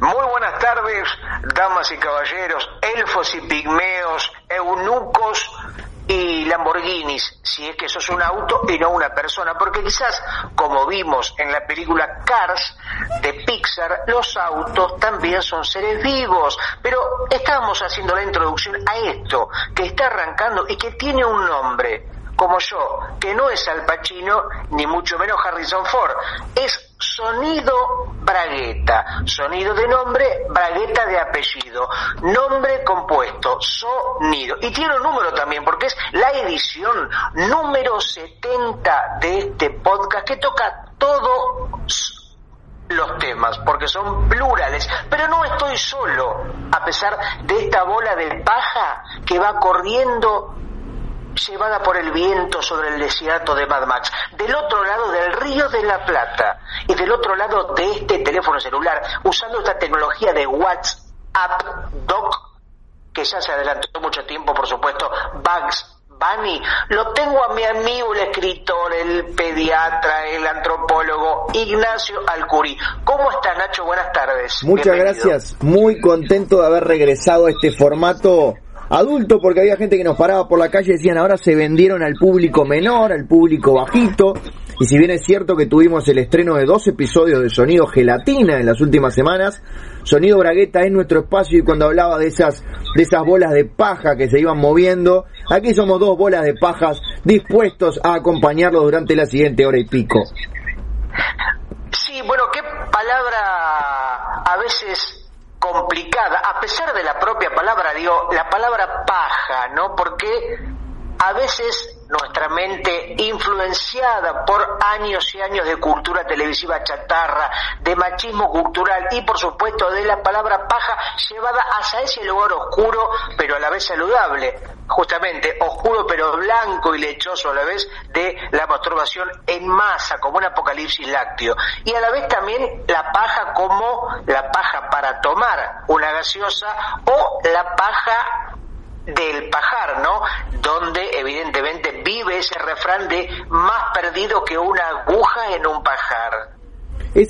Muy buenas tardes, damas y caballeros, elfos y pigmeos, eunucos y Lamborghinis, si es que eso es un auto y no una persona, porque quizás, como vimos en la película Cars de Pixar, los autos también son seres vivos, pero estábamos haciendo la introducción a esto, que está arrancando y que tiene un nombre, como yo, que no es Al Pacino, ni mucho menos Harrison Ford, es Sonido Bragueta, sonido de nombre, Bragueta de apellido, nombre compuesto, sonido. Y tiene un número también, porque es la edición número 70 de este podcast que toca todos los temas, porque son plurales, pero no estoy solo, a pesar de esta bola de paja que va corriendo llevada por el viento sobre el desierto de Mad Max, del otro lado del río de la Plata y del otro lado de este teléfono celular, usando esta tecnología de WhatsApp Doc, que ya se adelantó mucho tiempo, por supuesto, Bugs Bunny, lo tengo a mi amigo, el escritor, el pediatra, el antropólogo, Ignacio Alcuri. ¿Cómo estás, Nacho? Buenas tardes. Muchas gracias. Muy contento de haber regresado a este formato adulto, porque había gente que nos paraba por la calle y decían ahora se vendieron al público menor, al público bajito. Y si bien es cierto que tuvimos el estreno de dos episodios de Sonido Gelatina en las últimas semanas, Sonido Bragueta es nuestro espacio y cuando hablaba de esas, de esas bolas de paja que se iban moviendo, aquí somos dos bolas de pajas dispuestos a acompañarlo durante la siguiente hora y pico. Sí, bueno, qué palabra a veces complicada, a pesar de la propia palabra, digo, la palabra paja, ¿no? Porque a veces nuestra mente influenciada por años y años de cultura televisiva chatarra, de machismo cultural y por supuesto de la palabra paja llevada hacia ese lugar oscuro pero a la vez saludable, justamente oscuro pero blanco y lechoso a la vez de la masturbación en masa como un apocalipsis lácteo. Y a la vez también la paja como la paja para tomar una gaseosa o la paja del pajar, ¿no? Donde evidentemente vive ese refrán de más perdido que una aguja en un pajar.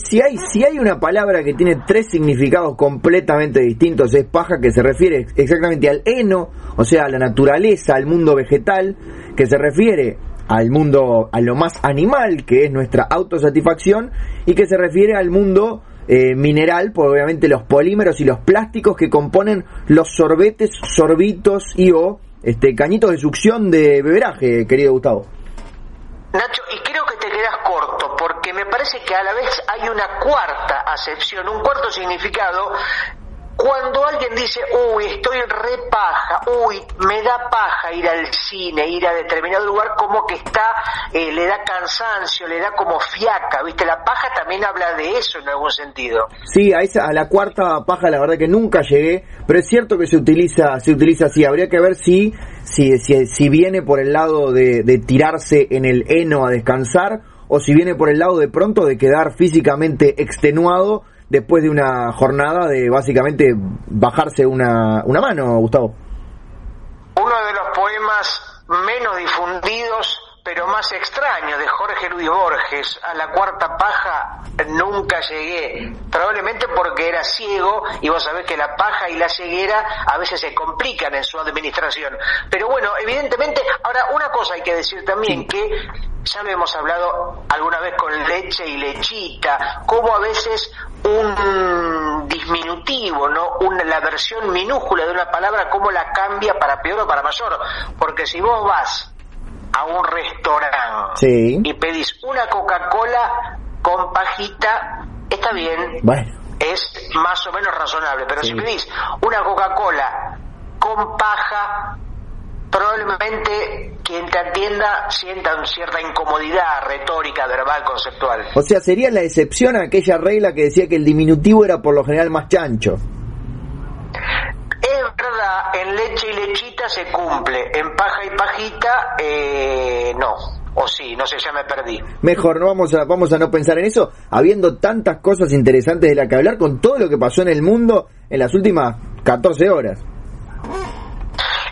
si, hay, si hay una palabra que tiene tres significados completamente distintos, es paja, que se refiere exactamente al heno, o sea, a la naturaleza, al mundo vegetal, que se refiere al mundo, a lo más animal, que es nuestra autosatisfacción, y que se refiere al mundo eh, mineral, por obviamente los polímeros y los plásticos que componen los sorbetes, sorbitos y o este, cañitos de succión de beberaje, querido Gustavo. Nacho, y creo que te quedas corto, porque me parece que a la vez hay una cuarta acepción, un cuarto significado cuando alguien dice, uy, estoy re paja, uy, me da paja ir al cine, ir a determinado lugar, como que está, eh, le da cansancio, le da como fiaca, ¿viste? La paja también habla de eso en algún sentido. Sí, a, esa, a la cuarta paja la verdad que nunca llegué, pero es cierto que se utiliza, se utiliza así, habría que ver si, si, si, si viene por el lado de, de tirarse en el heno a descansar, o si viene por el lado de pronto de quedar físicamente extenuado después de una jornada de básicamente bajarse una, una mano, Gustavo. Uno de los poemas menos difundidos pero más extraños de Jorge Luis Borges. A la cuarta paja nunca llegué, probablemente porque era ciego y vos sabés que la paja y la ceguera a veces se complican en su administración. Pero bueno, evidentemente, ahora una cosa hay que decir también, que ya lo hemos hablado alguna vez con leche y lechita, como a veces un disminutivo, ¿no? Una, la versión minúscula de una palabra, cómo la cambia para peor o para mayor. Porque si vos vas a un restaurante y pedís una Coca-Cola con pajita, está bien. Es más o menos razonable. Pero si pedís una Coca-Cola con paja, probablemente quien te atienda sienta cierta incomodidad retórica, verbal, conceptual. O sea, sería la excepción a aquella regla que decía que el diminutivo era por lo general más chancho. Es verdad, en leche y lechita se cumple, en paja y pajita eh, no. O sí, no sé, ya me perdí. Mejor, no vamos a, vamos a no pensar en eso, habiendo tantas cosas interesantes de la que hablar con todo lo que pasó en el mundo en las últimas 14 horas.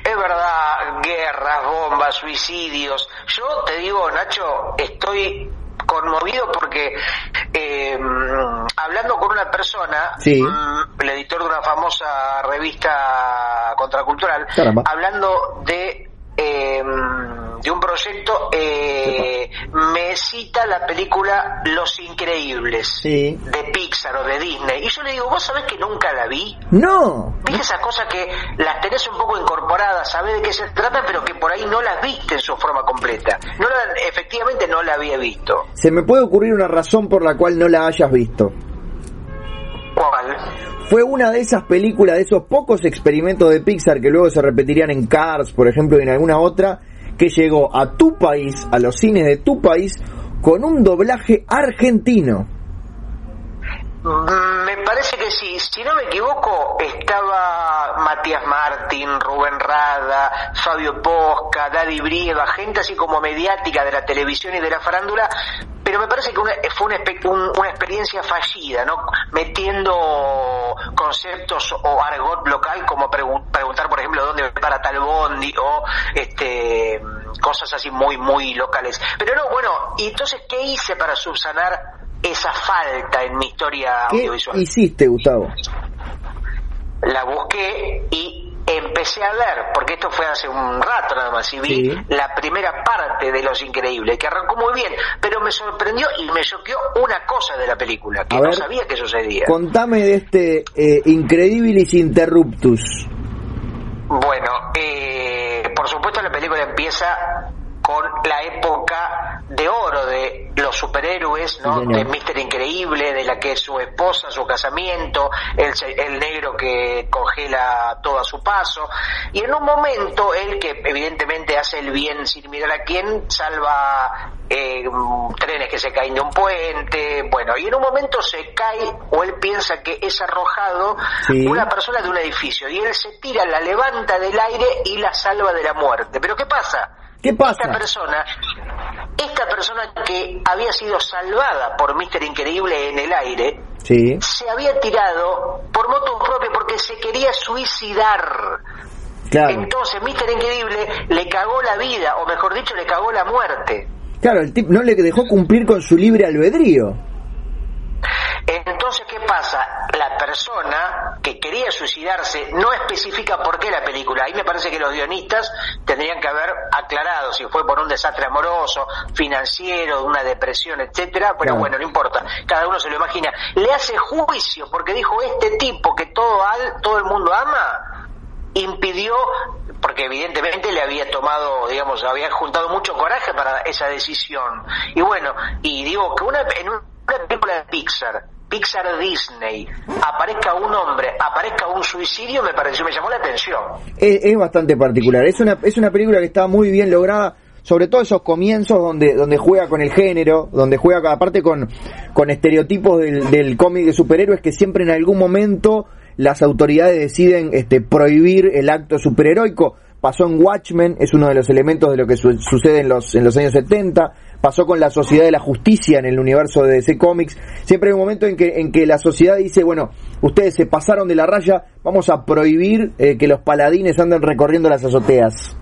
Es verdad, guerras, bombas, suicidios. Yo te digo, Nacho, estoy conmovido porque eh, hablando con una persona, Sí. mm, el editor de una famosa revista contracultural, Caramba. hablando de eh, de un proyecto, eh, me cita la película Los Increíbles Sí. de Pixar o de Disney. Y yo le digo, ¿vos sabés que nunca la vi? No, ¿Viste esas cosas que las tenés un poco incorporadas, sabés de qué se trata, pero que por ahí no las viste en su forma completa? No la- efectivamente no la había visto. se me puede ocurrir una razón por la cual no la hayas visto. ¿Cuál? Fue una de esas películas, de esos pocos experimentos de Pixar que luego se repetirían en Cars, por ejemplo, y en alguna otra, que llegó a tu país, a los cines de tu país, con un doblaje argentino. Me parece que sí. Si no me equivoco, estaba Matías Martín, Rubén Rada, Fabio Posca, Daddy Brieva, gente así como mediática de la televisión y de la farándula, pero me parece que una- fue una, un- experiencia fallida, ¿no? Metiendo conceptos o argot local como pregu- preguntar, por ejemplo, dónde para tal bondi o este cosas así muy, muy locales. Pero no, bueno, ¿y entonces qué hice para subsanar esa falta en mi historia ¿Qué audiovisual? hiciste, Gustavo? La busqué y empecé a ver, porque esto fue hace un rato nada más, y vi Sí. la primera parte de Los Increíbles, que arrancó muy bien, pero me sorprendió y me choqueó una cosa de la película, que A no ver, sabía que sucedía. Contame de este eh, Incredibilis Interruptus. Bueno, eh, por supuesto la película empieza con la época de oro de los superhéroes, ¿no? De Mister Increíble, de la que es su esposa, su casamiento, el, el negro que congela todo a su paso, y en un momento él que evidentemente hace el bien sin mirar a quién, salva eh, trenes que se caen de un puente, bueno, y en un momento se cae o él piensa que es arrojado Sí. una persona de un edificio y él se tira, la levanta del aire y la salva de la muerte. Pero ¿qué pasa? ¿Qué pasa? Esta persona, esta persona que había sido salvada por Mister Increíble en el aire, Sí. se había tirado por moto propio porque se quería suicidar. Claro. Entonces Mister Increíble le cagó la vida, o mejor dicho, le cagó la muerte. Claro, el tipo no le dejó cumplir con su libre albedrío. Entonces, ¿qué pasa? La persona que quería suicidarse no especifica por qué la película. Ahí me parece que los guionistas tendrían que haber aclarado si fue por un desastre amoroso, financiero, una depresión, etcétera. Pero Claro. bueno, no importa. Cada uno se lo imagina. Le hace juicio porque dijo este tipo que todo al, todo el mundo ama impidió porque evidentemente le había tomado, digamos, había juntado mucho coraje para esa decisión. Y bueno, y digo que una, en una película de Pixar, Pixar Disney, aparezca un hombre, aparezca un suicidio, me pareció, me llamó la atención. Es, bastante particular. Es una, es una película que está muy bien lograda, sobre todo esos comienzos donde, donde juega con el género, donde juega aparte con, con estereotipos del, del cómic de superhéroes que siempre en algún momento las autoridades deciden este, prohibir el acto superheroico. Pasó en Watchmen, es uno de los elementos de lo que su- sucede en los, en los años 70. Pasó con la Sociedad de la Justicia en el universo de DC Comics. Siempre hay un momento en que, en que la sociedad dice, bueno, ustedes se pasaron de la raya, vamos a prohibir eh, que los paladines anden recorriendo las azoteas.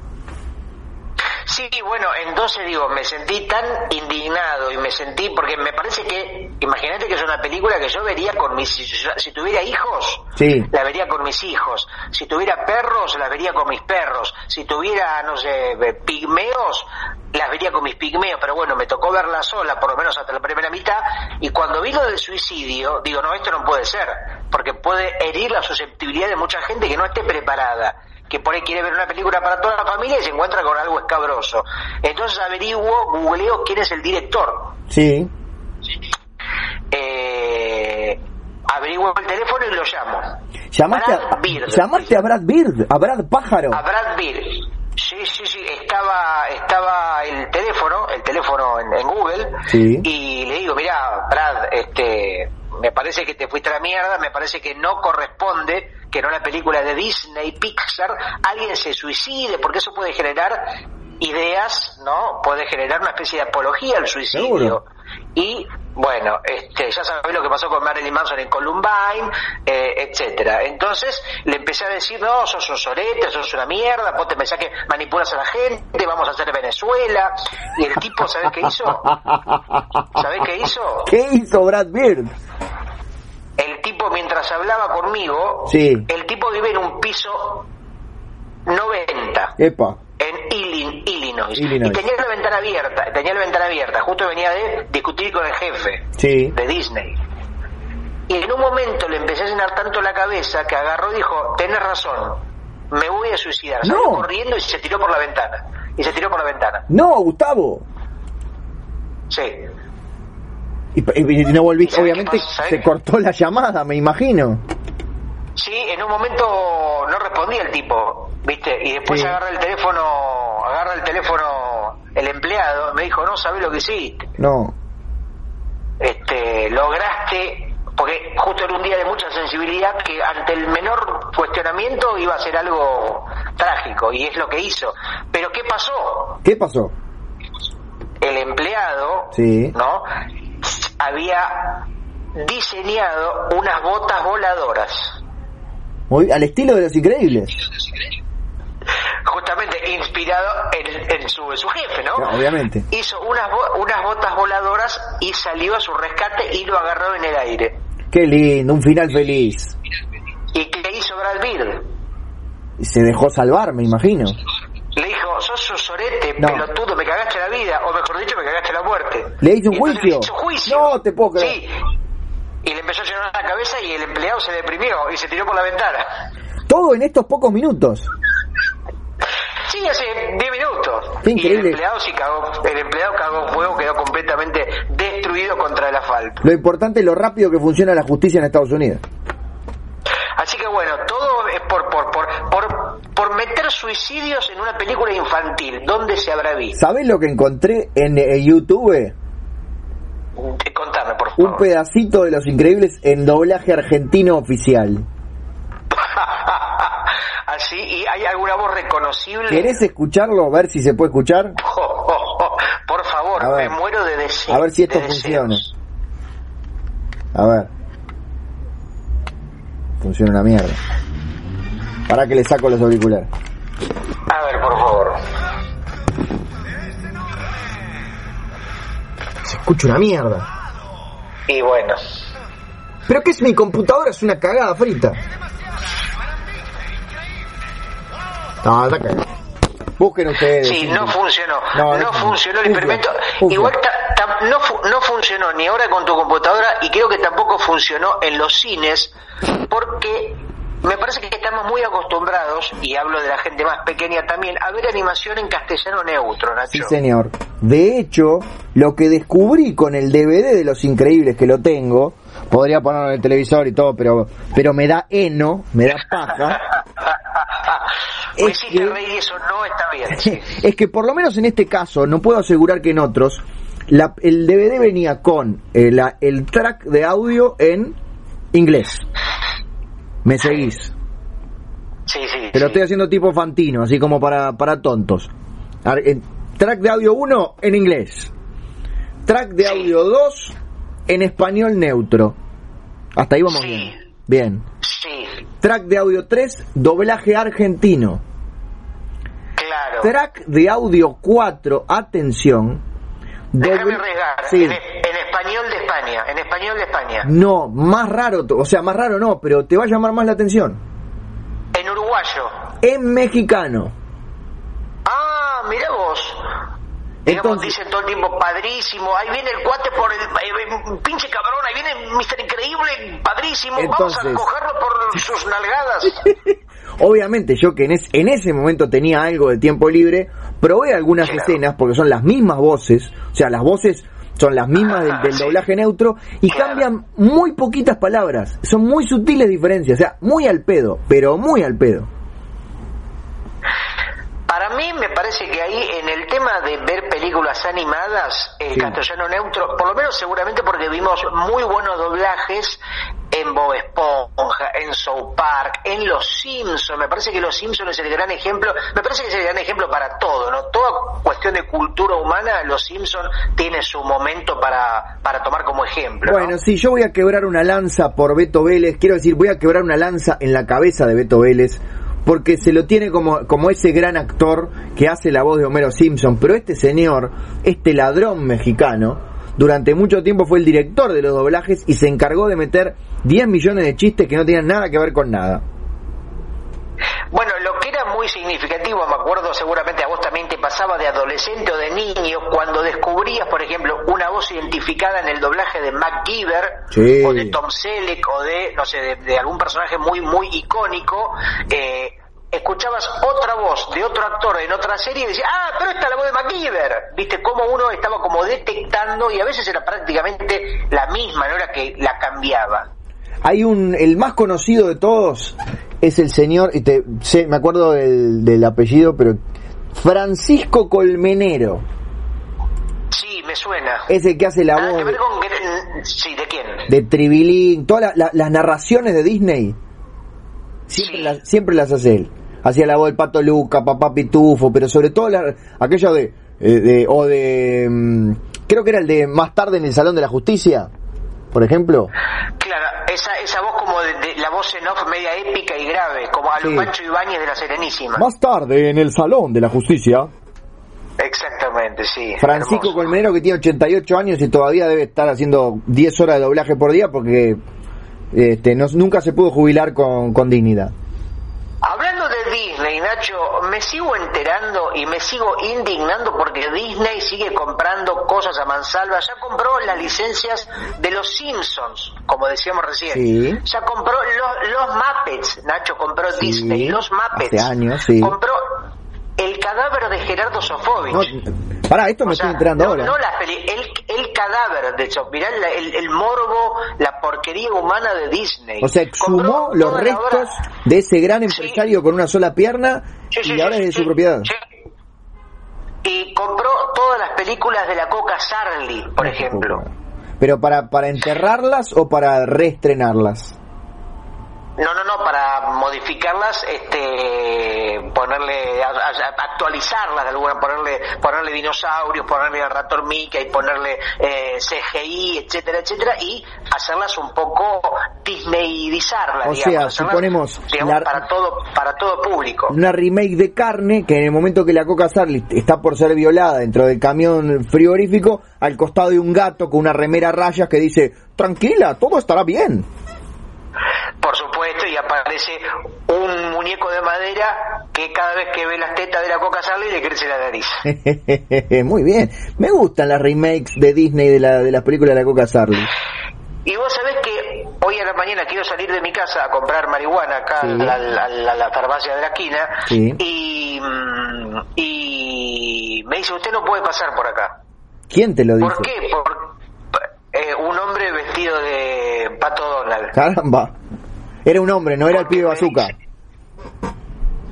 Sí, bueno, entonces digo, me sentí tan indignado y me sentí, porque me parece que, imagínate que es una película que yo vería con mis, si, si tuviera hijos, Sí. la vería con mis hijos, si tuviera perros, la vería con mis perros, si tuviera, no sé, eh, pigmeos, las vería con mis pigmeos, pero bueno, me tocó verla sola, por lo menos hasta la primera mitad, y cuando vi lo del suicidio, digo, no, esto no puede ser, porque puede herir la susceptibilidad de mucha gente que no esté preparada que por ahí quiere ver una película para toda la familia y se encuentra con algo escabroso. Entonces averiguo, googleo quién es el director. Sí. Eh, averiguo el teléfono y lo llamo. Llamaste, Brad Bird. llamaste a Brad Bird, a Brad Pájaro. A Brad Bird. Sí, sí, sí, estaba, estaba el teléfono, el teléfono en, en Google, sí. y le digo, mira, Brad, este, me parece que te fuiste a la mierda, me parece que no corresponde que en una película de Disney, Pixar, alguien se suicide, porque eso puede generar ideas, ¿no? Puede generar una especie de apología al suicidio. Seguro. Y bueno, este, ya sabés lo que pasó con Marilyn Manson en Columbine, eh, etcétera. Entonces le empecé a decir, no, sos un sorete, sos una mierda, vos te pensás que manipulas a la gente, vamos a hacer Venezuela. Y el tipo, ¿sabés qué hizo? ¿Sabés qué hizo? ¿Qué hizo Brad Bird? El tipo, mientras hablaba conmigo, Sí. el tipo vive en un piso 90 Epa. en Illin- Illinois. Illinois. Y tenía la ventana abierta, tenía la ventana abierta, justo venía de discutir con el jefe Sí. de Disney. Y en un momento le empecé a llenar tanto la cabeza que agarró y dijo, tenés razón, me voy a suicidar. Salió No. corriendo y se tiró por la ventana. Y se tiró por la ventana. No, Gustavo. Sí. Y, no volviste, ¿Sabes qué obviamente? ¿Sabes se cortó la llamada, me imagino. Sí, en un momento no respondía el tipo, ¿viste? Y después Sí. agarra el teléfono, agarra el teléfono el empleado, me dijo, no sabés lo que hiciste. No. Este, lograste, porque justo era un día de mucha sensibilidad que ante el menor cuestionamiento iba a ser algo trágico, y es lo que hizo. Pero ¿qué pasó? ¿Qué pasó? El empleado, Sí. ¿no? Había diseñado unas botas voladoras. Muy, al estilo de los increíbles. justamente inspirado en, en su, en su jefe, ¿no? Obviamente. Hizo unas, unas botas voladoras y salió a su rescate y lo agarró en el aire. Qué lindo, un final feliz. ¿Y qué hizo Brad? Y se dejó salvar, me imagino. Le dijo, sos un sorete, No. pelotudo, me cagaste la vida, o mejor dicho, me cagaste la muerte. ¿Le hizo un juicio? le hizo juicio. No te puedo creer. Sí. Y le empezó a llenar la cabeza y el empleado se deprimió y se tiró por la ventana. Todo en estos pocos minutos. Sí, hace 10 minutos. Qué Y el increíble. empleado sí cagó, el empleado cagó fuego, quedó completamente destruido contra el asfalto. Lo importante es lo rápido que funciona la justicia en Estados Unidos. Así que bueno, todo es por, por, por, por, por meter suicidios en una película infantil. ¿Dónde se habrá visto? ¿Sabés lo que encontré en eh, YouTube? Eh, Contame, por favor. Un pedacito de Los Increíbles en doblaje argentino oficial. Así, ¿y hay alguna voz reconocible? ¿Querés escucharlo? A ver si se puede escuchar. Oh, oh, oh, Por favor, me muero de deseos. A ver si esto de funciona. deseos. A ver. Funciona una mierda. Para que le saco los auriculares. A ver, por favor. Se escucha una mierda. Y bueno, ¿Pero qué es mi computadora? Es una cagada frita. No, está cagada. Busquen ustedes. sí, no funcionó. No, funcionó el experimento. ufla. Igual ta- ta- no, fu- no funcionó ni ahora con tu computadora y creo que tampoco funcionó en los cines porque me parece que estamos muy acostumbrados, y hablo de la gente más pequeña también, a ver animación en castellano neutro, Nacho. Sí, señor. De hecho, lo que descubrí con el DVD de Los Increíbles, que lo tengo, podría ponerlo en el televisor y todo, pero, pero me da heno, me da paja. Me Es que- reír y eso no está bien. es que por lo menos en este caso, no puedo asegurar que en otros, la- el DVD venía con eh, el track de audio en inglés. ¿Me seguís? Sí, sí. Te lo sí. estoy haciendo tipo Fantino, así como para, para tontos. Track de audio 1 en inglés. Track de Sí. audio 2 en español neutro. Hasta ahí vamos Sí. bien. Bien. Sí, Track de audio 3, doblaje argentino. claro. Track de audio 4, atención. Déjame arriesgar. Sí. En español de España. En español de España. No, más raro, o sea, más raro no, pero te va a llamar más la atención. En uruguayo. En mexicano. Ah, mira vos. Digamos, Entonces- dicen todo el tiempo, padrísimo, ahí viene el cuate por el, eh, pinche cabrón, ahí viene Mr. Increíble, padrísimo, Entonces- vamos a cogerlo por sus nalgadas. Obviamente yo que en, es- en ese momento tenía algo de tiempo libre, probé algunas Claro. escenas porque son las mismas voces, o sea, las voces son las mismas del, del Sí. doblaje neutro y cambian muy poquitas palabras, son muy sutiles diferencias, o sea, muy al pedo, pero muy al pedo. Para mí me parece que ahí en el tema de ver películas animadas, el castellano neutro, por lo menos seguramente porque vimos muy buenos doblajes en Bob Esponja, en South Park, en Los Simpsons. Me parece que Los Simpsons es el gran ejemplo, me parece que es el gran ejemplo para todo, ¿no? Toda cuestión de cultura humana, Los Simpsons tiene su momento para, para tomar como ejemplo. Bueno, sí, yo voy a quebrar una lanza por Beto Vélez, quiero decir, voy a quebrar una lanza en la cabeza de Beto Vélez porque se lo tiene como, como ese gran actor que hace la voz de Homero Simpson, pero este señor, este ladrón mexicano, durante mucho tiempo fue el director de los doblajes y se encargó de meter 10 millones de chistes que no tenían nada que ver con nada. Bueno, lo que era muy significativo, me acuerdo seguramente a vos también te pasaba de adolescente o de niño, cuando descubrías, por ejemplo, una voz identificada en el doblaje de MacGyver, o de Tom Selleck, o de, no sé, de, algún personaje muy, muy icónico, eh, escuchabas otra voz de otro actor en otra serie y decías, ah, pero esta es la voz de MacGyver. Viste cómo uno estaba como detectando y a veces era prácticamente la misma, no era que la cambiaba. Hay un, el más conocido de todos es el señor, y te, sé, me acuerdo del, del apellido, pero Francisco Colmenero. Sí, me suena. Es el que hace la voz. de, sí, ¿de quién? De Tribilín, todas las narraciones de Disney. Siempre, las, siempre las hace él. Hacía la voz del Pato Luca, Papá Pitufo, pero sobre todo la, aquello de, eh, de, o de, mm, creo que era el de más tarde en el Salón de la Justicia, por ejemplo. Claro, esa, esa voz como de, la voz en off media épica y grave, como a los Pancho Ibáñez de la Serenísima. Más tarde en el Salón de la Justicia. Exactamente, sí. Francisco Colmenero que tiene 88 años y todavía debe estar haciendo 10 horas de doblaje por día porque este, no, nunca se pudo jubilar con, con dignidad. Hablando de Disney, Nacho, me sigo enterando y me sigo indignando porque Disney sigue comprando cosas a mansalva. Ya compró las licencias de los Simpsons, como decíamos recién. Ya compró los, los Muppets, Nacho compró Disney, los Muppets. Hace años, sí. Compró el cadáver de Gerardo Sofovich. para esto me estoy enterando ahora. No la el, el, cadáver, de hecho, mirá el, el, morbo, la porquería humana de Disney. O sea, exhumó los restos de ese gran empresario con una sola pierna y ahora es de su propiedad. Y compró todas las películas de la Coca Sarli, por ejemplo. ¿Pero para, para enterrarlas o para reestrenarlas? No, no, no, para modificarlas, este, ponerle, actualizarlas de alguna, ponerle, ponerle dinosaurios, ponerle el ratón Mickey, ponerle eh, CGI, etcétera, etcétera, y hacerlas un poco disneyizarlas, o sea, suponemos para todo, para todo público. Una remake de carne que en el momento que la Coca Sarli está por ser violada dentro del camión frigorífico, al costado de un gato con una remera a rayas que dice, tranquila, todo estará bien por supuesto, y aparece un muñeco de madera que cada vez que ve las tetas de la coca sale y le crece la nariz. Muy bien, me gustan las remakes de Disney de, la, de las películas de la coca Sarli. Y vos sabés que hoy a la mañana quiero salir de mi casa a comprar marihuana acá a, la, farmacia de la esquina y, mm, y me dice, usted no puede pasar por acá. ¿Quién te lo dice? ¿Por qué? Por, eh, un hombre vestido de pato Donald. Caramba. Era un hombre, no era el pibe bazooka.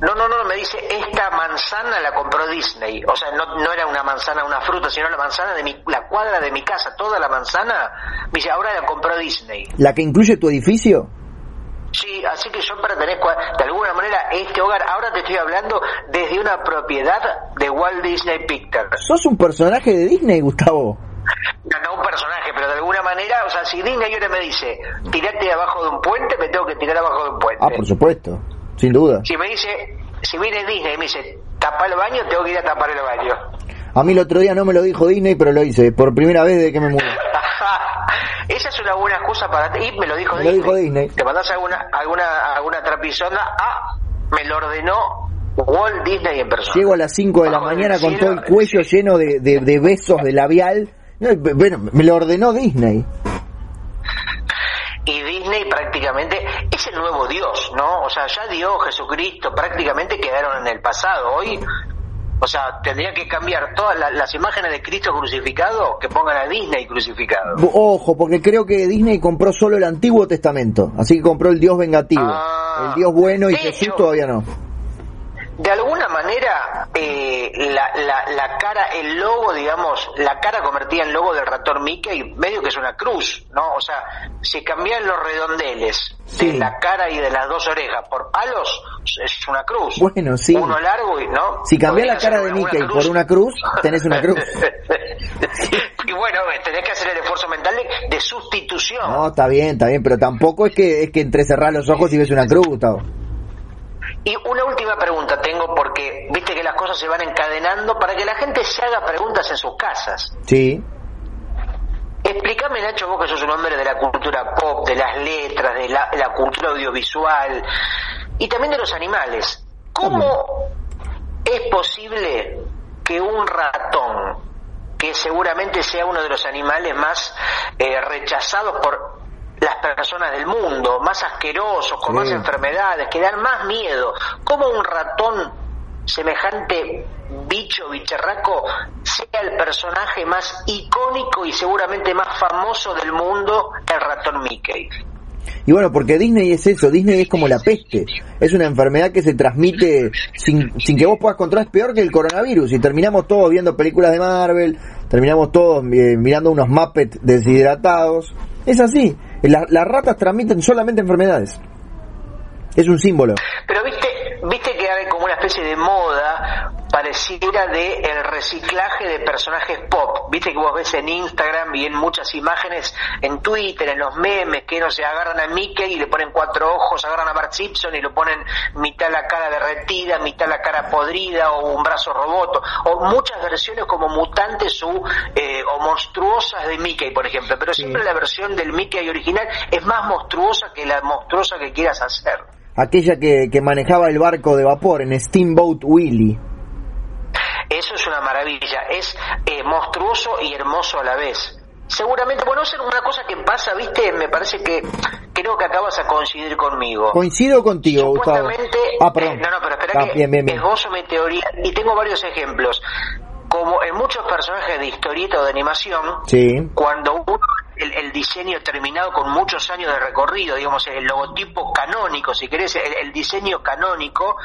No, no, no, me dice, esta manzana la compró Disney. O sea, no, no era una manzana, una fruta, sino la manzana de mi, la cuadra de mi casa, toda la manzana. Me dice, ahora la compró Disney. ¿La que incluye tu edificio? Sí, así que yo pertenezco de alguna manera a este hogar. Ahora te estoy hablando desde una propiedad de Walt Disney Pictures. ¿Sos un personaje de Disney, Gustavo? No, no un personaje, pero de alguna manera, o sea, si Disney ahora me dice, tirate abajo de un puente, me tengo que tirar abajo de un puente. Ah, por supuesto, sin duda. Si me dice, si viene Disney y me dice, tapa el baño, tengo que ir a tapar el baño. A mí el otro día no me lo dijo Disney, pero lo hice, por primera vez desde que me mudé. Esa es una buena excusa para ti, y me lo dijo me Disney. Lo dijo Disney. Te mandas alguna, alguna, alguna trapisonda, ah, me lo ordenó Walt Disney en persona. Llego a las 5 de la mañana con todo el cuello lleno de, de, de besos de labial bueno, me lo ordenó Disney. Y Disney prácticamente es el nuevo Dios, ¿no? O sea, ya Dios, Jesucristo, prácticamente quedaron en el pasado. Hoy, o sea, tendría que cambiar todas las imágenes de Cristo crucificado que pongan a Disney crucificado. Ojo, porque creo que Disney compró solo el Antiguo Testamento, así que compró el Dios vengativo. Ah, el Dios bueno y Jesús todavía no. De alguna manera eh, la, la, la, cara, el logo, digamos, la cara convertida en logo del ratón Mickey, medio que es una cruz, ¿no? O sea, si cambian los redondeles de la cara y de las dos orejas por palos, es una cruz. Bueno, sí. Uno largo y, ¿no? Si cambias la cara de Mickey por una cruz, tenés una cruz. y bueno, tenés que hacer el esfuerzo mental de, sustitución. No, está bien, está bien, pero tampoco es que es que entrecerrás los ojos y ves una cruz, Gustavo. Y una última pregunta tengo porque viste que las cosas se van encadenando para que la gente se haga preguntas en sus casas. Sí. Explícame, Nacho, vos que sos un hombre de la cultura pop, de las letras, de la, cultura audiovisual y también de los animales. ¿Cómo es posible que un ratón, que seguramente sea uno de los animales más eh, rechazados por las personas del mundo, más asquerosos, con más enfermedades, que dan más miedo. ¿Cómo un ratón semejante bicho bicharraco sea el personaje más icónico y seguramente más famoso del mundo, el ratón Mickey? Y bueno, porque Disney es eso, Disney es como la peste, es una enfermedad que se transmite sin, sin que vos puedas controlar, es peor que el coronavirus, y terminamos todos viendo películas de Marvel, terminamos todos eh, mirando unos Muppets deshidratados, es así, las ratas transmiten solamente enfermedades. Es un símbolo. Pero viste, viste que hay como una especie de moda pareciera de el reciclaje de personajes pop. Viste que vos ves en Instagram y en muchas imágenes, en Twitter, en los memes, que no se agarran a Mickey y le ponen cuatro ojos, agarran a Bart Simpson y lo ponen mitad la cara derretida, mitad la cara podrida o un brazo roboto, o muchas versiones como mutantes o, eh, o monstruosas de Mickey, por ejemplo. Pero siempre la versión del Mickey original es más monstruosa que la monstruosa que quieras hacer. Aquella que, que manejaba el barco de vapor en Steamboat Willie. Eso es una maravilla, es eh, monstruoso y hermoso a la vez. Seguramente, bueno, es una cosa que pasa, viste, me parece que creo que acabas a coincidir conmigo. Coincido contigo, Gustavo. Ah, perdón. no, no, pero espera ah, que bien, esbozo mi teoría y tengo varios ejemplos. Como en muchos personajes de historieta o de animación, cuando uno el, el, diseño terminado con muchos años de recorrido, digamos, el logotipo canónico, si querés, el, el diseño canónico,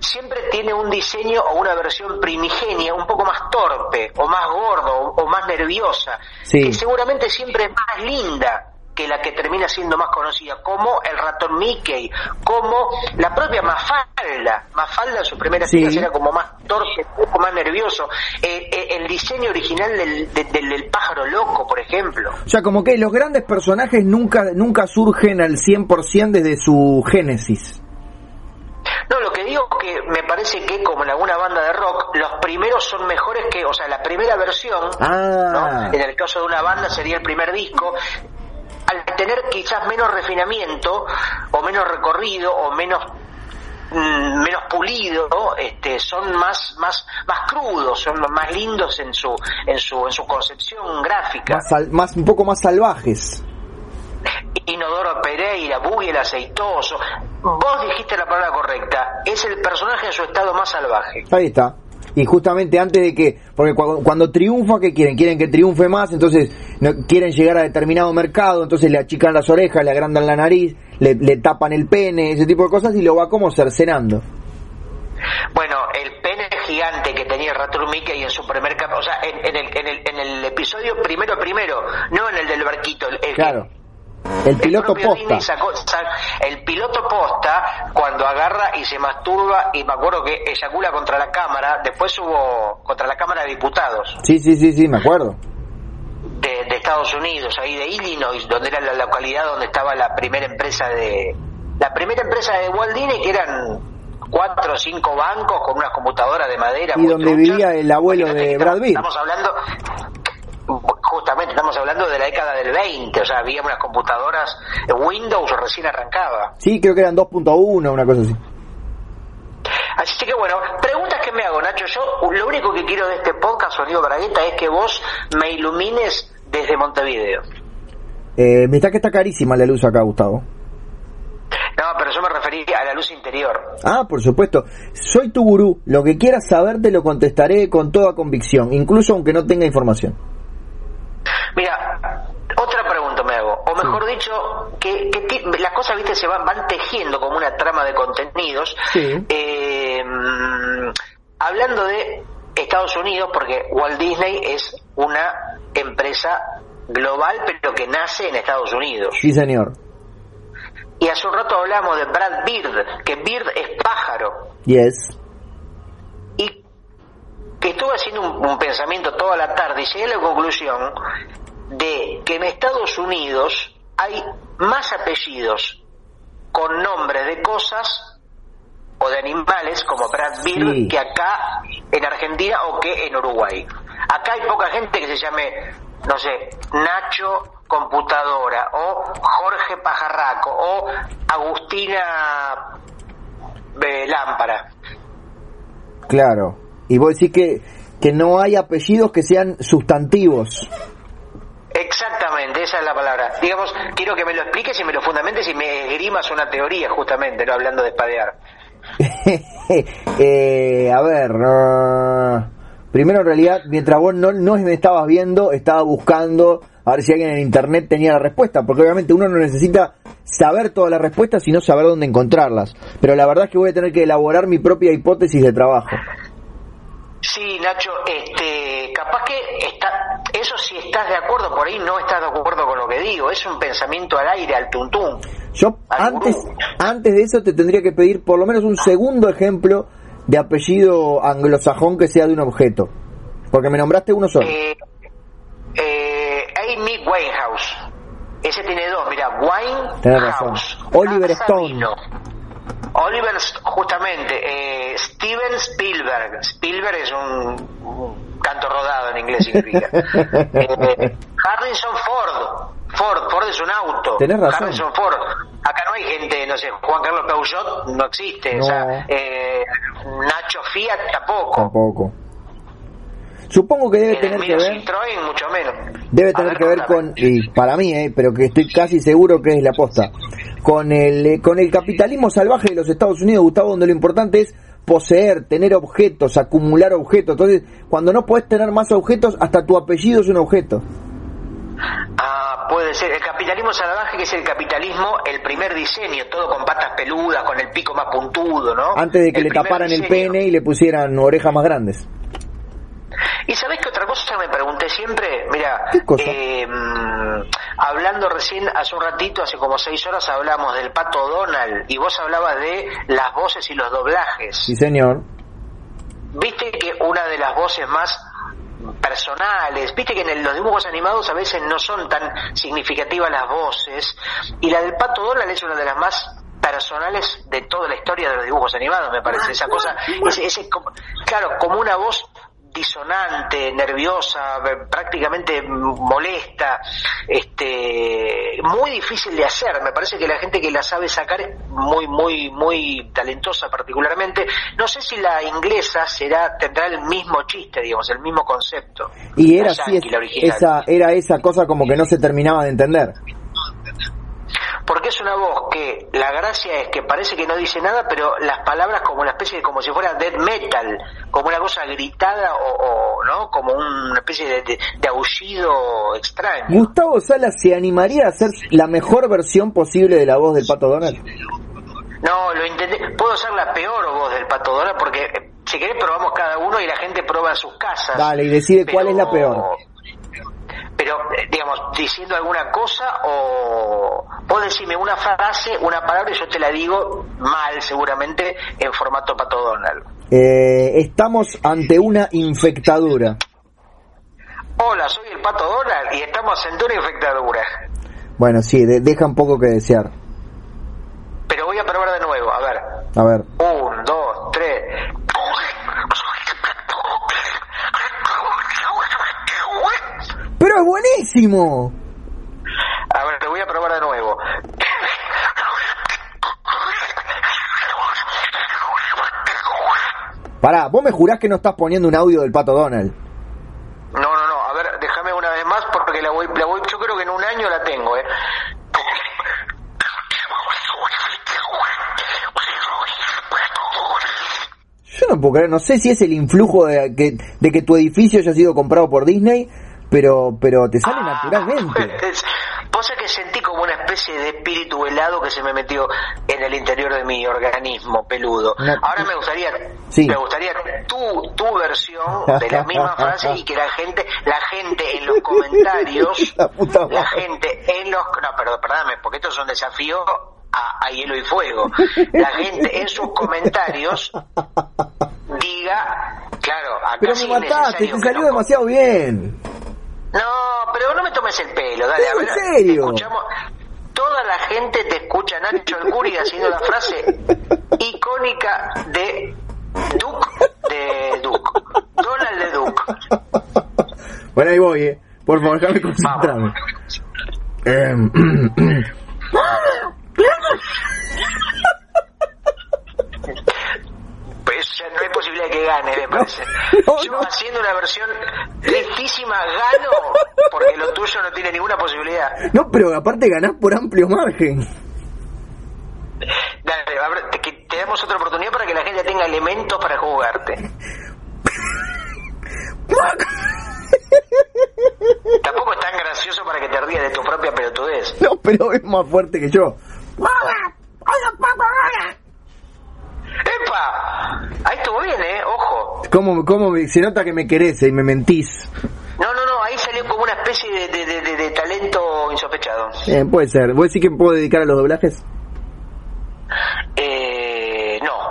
siempre tiene un diseño o una versión primigenia un poco más torpe o más gordo o, más nerviosa, que seguramente siempre es más linda que la que termina siendo más conocida, como el ratón Mickey, como la propia Mafalda. Mafalda en su primera sí. era como más torpe, un poco más nervioso. Eh, eh, el diseño original del, del, pájaro loco, por ejemplo. O sea, como que los grandes personajes nunca, nunca surgen al 100% desde su génesis. No, lo que digo que me parece que como en alguna banda de rock, los primeros son mejores que, o sea, la primera versión, ah. en el caso de una banda sería el primer disco, al tener quizás menos refinamiento o menos recorrido o menos mm, menos pulido este son más más más crudos son más lindos en su en su en su concepción gráfica más un poco más salvajes Inodoro Pereira, Buggy el aceitoso. Vos dijiste la palabra correcta. Es el personaje en su estado más salvaje. Ahí está. Y justamente antes de que, porque cuando, triunfa, ¿qué quieren? Quieren que triunfe más, entonces no, quieren llegar a determinado mercado, entonces le achican las orejas, le agrandan la nariz, le, tapan el pene, ese tipo de cosas y lo va como cercenando. Bueno, el pene gigante que tenía el Mickey en su primer o sea, en, el, en, el, en el episodio primero primero, no en el del barquito, el, claro. El piloto posta. el piloto posta, cuando agarra y se masturba, y me acuerdo que eyacula contra la cámara, después hubo contra la Cámara de Diputados. Sí, sí, sí, sí, me acuerdo. De, Estados Unidos, ahí de Illinois, donde era la localidad donde estaba la primera empresa de. La primera empresa de Walt Disney, que eran cuatro o cinco bancos con unas computadoras de madera. Y donde vivía el abuelo de Brad Pitt. Estamos hablando justamente estamos hablando de la década del 20, o sea, había unas computadoras, Windows recién arrancaba. Sí, creo que eran 2.1, una cosa así. Así que bueno, preguntas que me hago, Nacho. Yo lo único que quiero de este podcast, Sonido Bragueta, es que vos me ilumines desde Montevideo. Eh, me está que está carísima la luz acá, Gustavo. No, pero yo me refería a la luz interior. Ah, por supuesto. Soy tu gurú. Lo que quieras saber te lo contestaré con toda convicción, incluso aunque no tenga información. Mira, otra pregunta me hago, o mejor dicho, que, las cosas, viste, se van, van tejiendo como una trama de contenidos. Eh, hablando de Estados Unidos, porque Walt Disney es una empresa global, pero que nace en Estados Unidos. Sí, señor. Y hace un rato hablamos de Brad Bird, que Bird es pájaro. Yes. Y que estuve haciendo un, pensamiento toda la tarde y llegué a la conclusión de que en Estados Unidos hay más apellidos con nombres de cosas o de animales como Brad Bird que acá en Argentina o que en Uruguay. Acá hay poca gente que se llame, no sé, Nacho computadora o Jorge Pajarraco o Agustina eh, Lámpara. Claro. Y vos decís que, que no hay apellidos que sean sustantivos. Esa es la palabra. Digamos, quiero que me lo expliques y me lo fundamentes y me esgrimas una teoría, justamente, no hablando de espadear. eh, a ver, primero en realidad, mientras vos no, no me estabas viendo, estaba buscando a ver si alguien en internet tenía la respuesta, porque obviamente uno no necesita saber todas las respuestas, sino saber dónde encontrarlas. Pero la verdad es que voy a tener que elaborar mi propia hipótesis de trabajo. Sí, Nacho, este, capaz que está, eso si estás de acuerdo por ahí no estás de acuerdo con lo que digo, es un pensamiento al aire, al tuntún. Yo antes, antes de eso te tendría que pedir por lo menos un segundo ejemplo de apellido anglosajón que sea de un objeto, porque me nombraste uno solo. Eh, Amy Winehouse. Ese tiene dos, mira, Winehouse. Oliver Stone. Oliver, justamente, eh, Steven Spielberg. Spielberg es un, canto rodado en inglés significa. eh, Harrison Ford. Ford, Ford es un auto. Tenés razón. Harrison Ford. Acá no hay gente, no sé, Juan Carlos Peugeot no existe. O sea, eh, Nacho Fiat tampoco. Tampoco. Supongo que debe tener que ver. mucho menos. Debe tener que ver con, y para mí, eh, pero que estoy casi seguro que es la aposta, con el, eh, con el capitalismo salvaje de los Estados Unidos, Gustavo, donde lo importante es poseer, tener objetos, acumular objetos. Entonces, cuando no puedes tener más objetos, hasta tu apellido es un objeto. Ah, puede ser. El capitalismo salvaje, que es el capitalismo, el primer diseño, todo con patas peludas, con el pico más puntudo, ¿no? Antes de que le taparan el pene y le pusieran orejas más grandes. Y sabes qué otra cosa me pregunté siempre, mira, eh, hablando recién hace un ratito, hace como seis horas hablamos del pato Donald y vos hablabas de las voces y los doblajes. Sí, señor. Viste que una de las voces más personales, viste que en los dibujos animados a veces no son tan significativas las voces y la del pato Donald es una de las más personales de toda la historia de los dibujos animados, me parece. Esa cosa, ese, ese, claro, como una voz disonante, nerviosa, prácticamente molesta, este, muy difícil de hacer. Me parece que la gente que la sabe sacar es muy, muy, muy talentosa particularmente. No sé si la inglesa será, tendrá el mismo chiste, digamos, el mismo concepto. Y era así, esa, era esa cosa como que no se terminaba de entender porque es una voz que la gracia es que parece que no dice nada, pero las palabras como una especie de, como si fuera death metal, como una cosa gritada o, no, como una especie de, aullido extraño. Gustavo Salas se animaría a hacer la mejor versión posible de la voz del Pato Donald. No, lo intenté. Puedo hacer la peor voz del Pato Donald porque eh, si querés probamos cada uno y la gente prueba en sus casas. Dale, y decide cuál es la peor pero eh, digamos, diciendo alguna cosa o vos decirme una frase, una palabra y yo te la digo mal seguramente en formato Pato Donald. Eh, estamos ante una infectadura. Hola, soy el Pato Donald y estamos ante una infectadura. Bueno, sí, deja un poco que desear. Pero voy a probar de nuevo, a ver. A ver. Un, dos, tres. Es buenísimo. A ver, te voy a probar de nuevo. Pará, vos me jurás que no estás poniendo un audio del pato Donald. No, no, no. A ver, déjame una vez más porque la voy, la voy, yo creo que en un año la tengo, ¿eh? Yo no puedo creer, no sé si es el influjo de que, de que tu edificio haya sido comprado por Disney pero pero te sale ah, naturalmente. Vos es que sentí como una especie de espíritu helado que se me metió en el interior de mi organismo peludo. Ahora me gustaría, me gustaría tu, tu versión de la misma frase y que la gente, la gente en los comentarios, la, gente en los, no, perdón, perdóname, porque esto es un desafío a, hielo y fuego. La gente en sus comentarios diga, claro, acá Pero me mataste, te salió demasiado bien. No, pero no me tomes el pelo, dale, a ver. ¿En serio? Escuchamos, toda la gente te escucha Nacho Alcuri haciendo la frase icónica de Duke, de Duke, Donald de Duke. Bueno, ahí voy, eh. Por favor, déjame concentrarme. Eh, pues ya no hay posibilidad de que Yo haciendo una versión tristísima gano porque lo tuyo no tiene ninguna posibilidad. No, pero aparte ganás por amplio margen. Dale, te, te damos otra oportunidad para que la gente tenga elementos para jugarte. Tampoco es tan gracioso para que te rías de tu propia pelotudez. No, pero es más fuerte que yo. ¡Epa! Ahí estuvo bien, ¿eh? Ojo. ¿Cómo, cómo se nota que me querés y me mentís? No, no, no, ahí salió como una especie de, de, de, talento insospechado. Eh, puede ser. ¿Vos decís que puedo dedicar a los doblajes? Eh,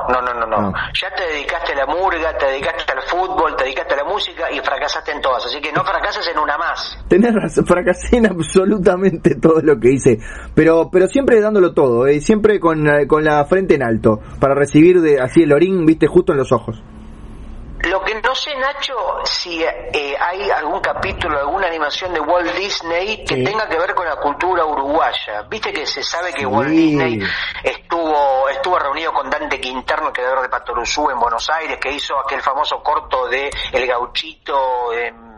no, no, no, no, Ya te dedicaste a la murga, te dedicaste al fútbol, te dedicaste a la música y fracasaste en todas. Así que no fracasas en una más. Tenés razón, fracasé en absolutamente todo lo que hice. Pero, pero siempre dándolo todo, eh, siempre con, eh, con la frente en alto, para recibir de así el orín, viste, justo en los ojos. Lo que no sé, Nacho, si eh, hay algún capítulo, alguna animación de Walt Disney que tenga que ver con la cultura uruguaya. Viste que se sabe que Walt Disney estuvo estuvo reunido con Dante Quinterno, creador de Patoruzú en Buenos Aires, que hizo aquel famoso corto de El Gauchito,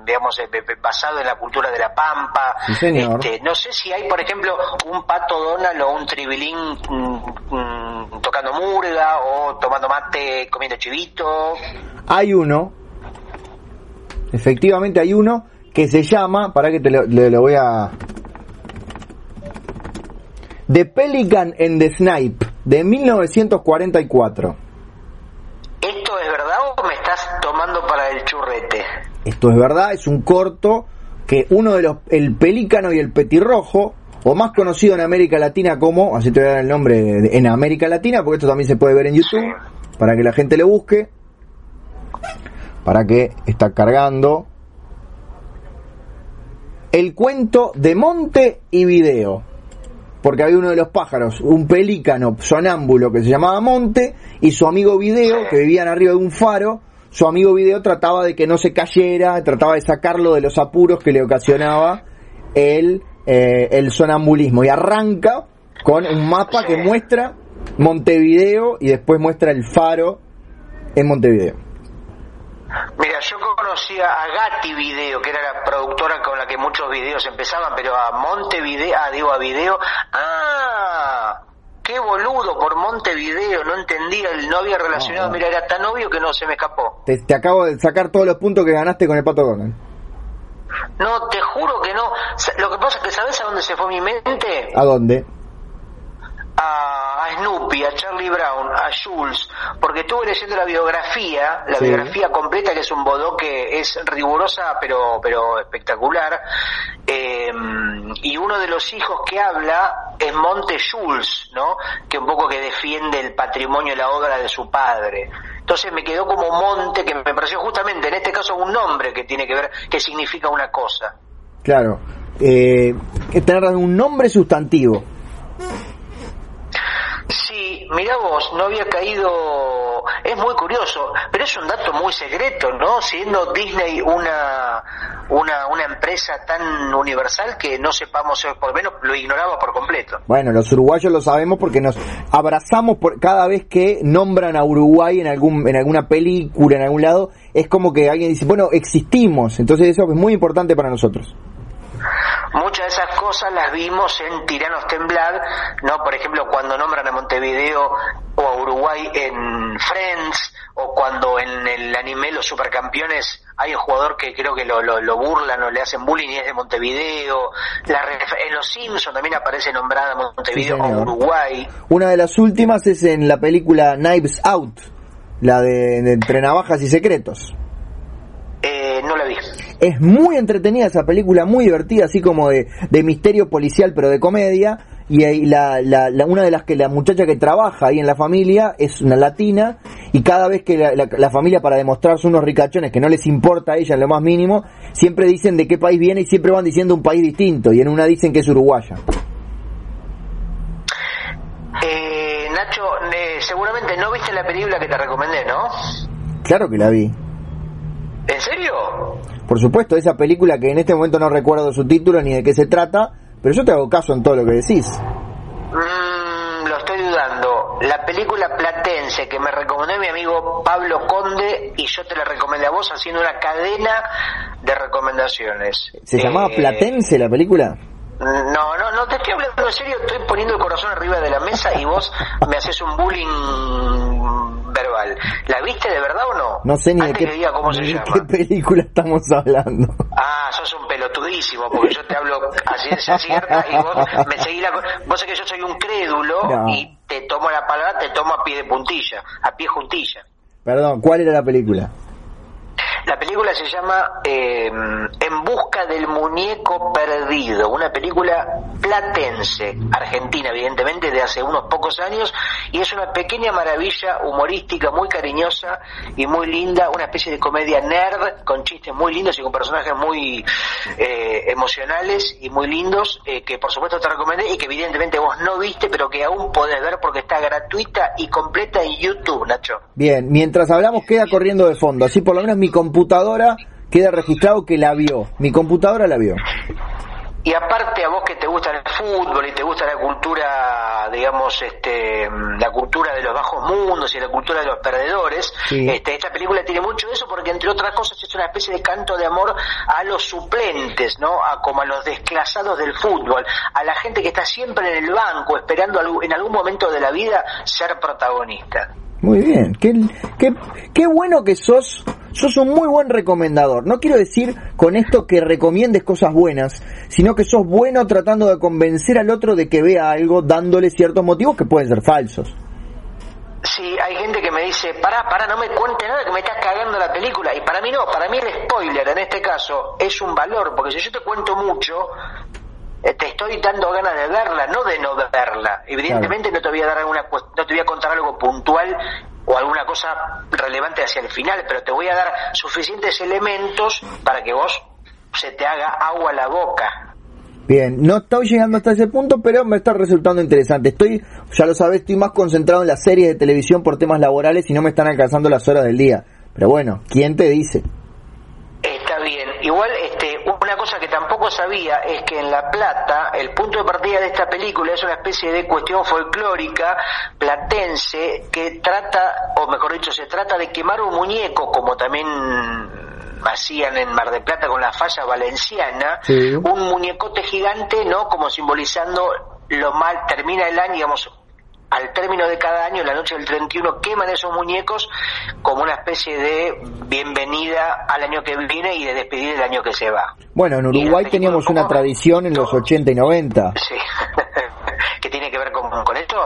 digamos, eh, basado en la cultura de la Pampa. Este, no sé si hay, por ejemplo, un Pato Donald o un Tribilín mm, mm, tocando murga o tomando mate, comiendo chivito. Hay uno, efectivamente hay uno que se llama, para que te lo, voy a... The Pelican and the Snipe, de 1944. ¿Esto es verdad o me estás tomando para el churrete? Esto es verdad, es un corto que uno de los, el pelícano y el petirrojo, o más conocido en América Latina como, así te voy a dar el nombre en América Latina, porque esto también se puede ver en YouTube, para que la gente le busque para que está cargando. El cuento de monte y video porque había uno de los pájaros, un pelícano sonámbulo que se llamaba Monte y su amigo Video que vivían arriba de un faro, su amigo Video trataba de que no se cayera, trataba de sacarlo de los apuros que le ocasionaba el, eh, el sonambulismo y arranca con un mapa que muestra Montevideo y después muestra el faro en Montevideo. Mira, yo conocía a Gatti Video, que era la productora con la que muchos videos empezaban, pero a Montevideo, ah, digo a Video, ah, qué boludo por Montevideo, no entendía, no había relacionado, mira, era tan obvio que no se me escapó. Te, te, acabo de sacar todos los puntos que ganaste con el Pato Donald. No, te juro que no. Lo que pasa es que, ¿sabes a dónde se fue mi mente? ¿A dónde? a, Snoopy, a Charlie Brown, a Jules, porque estuve leyendo la biografía, la biografía completa, que es un bodoque, es rigurosa pero, pero espectacular, eh, y uno de los hijos que habla es Monte Jules, ¿no? Que un poco que defiende el patrimonio y la obra de su padre. Entonces me quedó como Monte, que me pareció justamente en este caso un nombre que tiene que ver, que significa una cosa. Claro, eh, tener un nombre sustantivo. Sí, mira vos, no había caído, es muy curioso, pero es un dato muy secreto, ¿no? Siendo Disney una, una, una empresa tan universal que no sepamos, por lo menos lo ignoraba por completo. Bueno, los uruguayos lo sabemos porque nos abrazamos por cada vez que nombran a Uruguay en algún en alguna película, en algún lado, es como que alguien dice, bueno, existimos, entonces eso es muy importante para nosotros. Muchas de esas cosas las vimos en Tiranos Temblad, ¿no? Por ejemplo, cuando nombran a Montevideo o a Uruguay en Friends, o cuando en el anime Los Supercampeones hay un jugador que creo que lo, lo, burlan o le hacen bullying y es de Montevideo. La, en Los Simpsons también aparece nombrada Montevideo o Uruguay. Una de las últimas es en la película Knives Out, la de, de Entre Navajas y Secretos. Eh, no la vi. Es muy entretenida esa película, muy divertida, así como de, de misterio policial, pero de comedia. Y la, la, una de las que la muchacha que trabaja ahí en la familia es una latina y cada vez que la, familia para demostrarse unos ricachones que no les importa a ella en lo más mínimo, siempre dicen de qué país viene y siempre van diciendo un país distinto y en una dicen que es uruguaya. Eh, Nacho, eh, seguramente no viste la película que te recomendé, ¿no? Claro que la vi. ¿En serio? Por supuesto, esa película que en este momento no recuerdo su título ni de qué se trata, pero yo te hago caso en todo lo que decís. Mm, lo estoy dudando. La película Platense que me recomendó mi amigo Pablo Conde y yo te la recomendé a vos haciendo una cadena de recomendaciones. ¿Se llamaba eh, Platense la película? No, no, no te estoy hablando en serio, estoy poniendo el corazón arriba de la mesa y vos me haces un bullying ¿La viste de verdad o no? No sé ni de qué, cómo se llama. qué película estamos hablando. Ah, sos un pelotudísimo, porque yo te hablo a ciencia cierta y vos me seguís la... Vos sabés que yo soy un crédulo y te tomo la palabra, te tomo a pie de puntilla, a pie juntilla. Perdón, ¿cuál era la película? La película se llama eh, En busca del muñeco perdido, una película platense, argentina evidentemente, de hace unos pocos años, y es una pequeña maravilla humorística, muy cariñosa y muy linda, una especie de comedia nerd, con chistes muy lindos y con personajes muy eh, emocionales y muy lindos, eh, que por supuesto te recomendé y que evidentemente vos no viste, pero que aún podés ver porque está gratuita y completa en YouTube, Nacho. Bien, mientras hablamos queda corriendo de fondo, así por lo menos mi computadora queda registrado que la vio. Mi computadora la vio. Y aparte a vos que te gusta el fútbol y te gusta la cultura, digamos, este, la cultura de los bajos mundos y la cultura de los perdedores, este, esta película tiene mucho de eso porque entre otras cosas es una especie de canto de amor a los suplentes, ¿no? A como a los desclasados del fútbol, a la gente que está siempre en el banco esperando en algún momento de la vida ser protagonista. Muy bien, qué, qué, qué bueno que sos sos un muy buen recomendador. No quiero decir con esto que recomiendes cosas buenas, sino que sos bueno tratando de convencer al otro de que vea algo dándole ciertos motivos que pueden ser falsos. Sí, hay gente que me dice, pará, pará, no me cuente nada que me estás cagando la película. Y para mí no, para mí el spoiler en este caso es un valor, porque si yo te cuento mucho, eh, te estoy dando ganas de verla, no de no verla. Evidentemente no te voy a dar alguna, no te voy a contar algo puntual o alguna cosa relevante hacia el final, pero te voy a dar suficientes elementos para que vos se te haga agua a la boca. Bien, no estoy llegando hasta ese punto, pero me está resultando interesante. Estoy, ya lo sabes, estoy más concentrado en las series de televisión por temas laborales y no me están alcanzando las horas del día. Pero bueno, ¿quién te dice? Está bien. Igual, este, una cosa que tampoco sabía es que en La Plata el punto de partida de esta película es una especie de cuestión folclórica platense que trata, o mejor dicho, se trata de quemar un muñeco, como también hacían en Mar de Plata con la falla valenciana, un muñecote gigante, ¿no? Como simbolizando lo mal, termina el año, digamos, al término de cada año, la noche del 31, queman esos muñecos como una especie de bienvenida al año que viene y de despedir el año que se va. Bueno, en Uruguay teníamos una tradición en los 80 y 90. Sí. ¿Qué tiene que ver con, esto?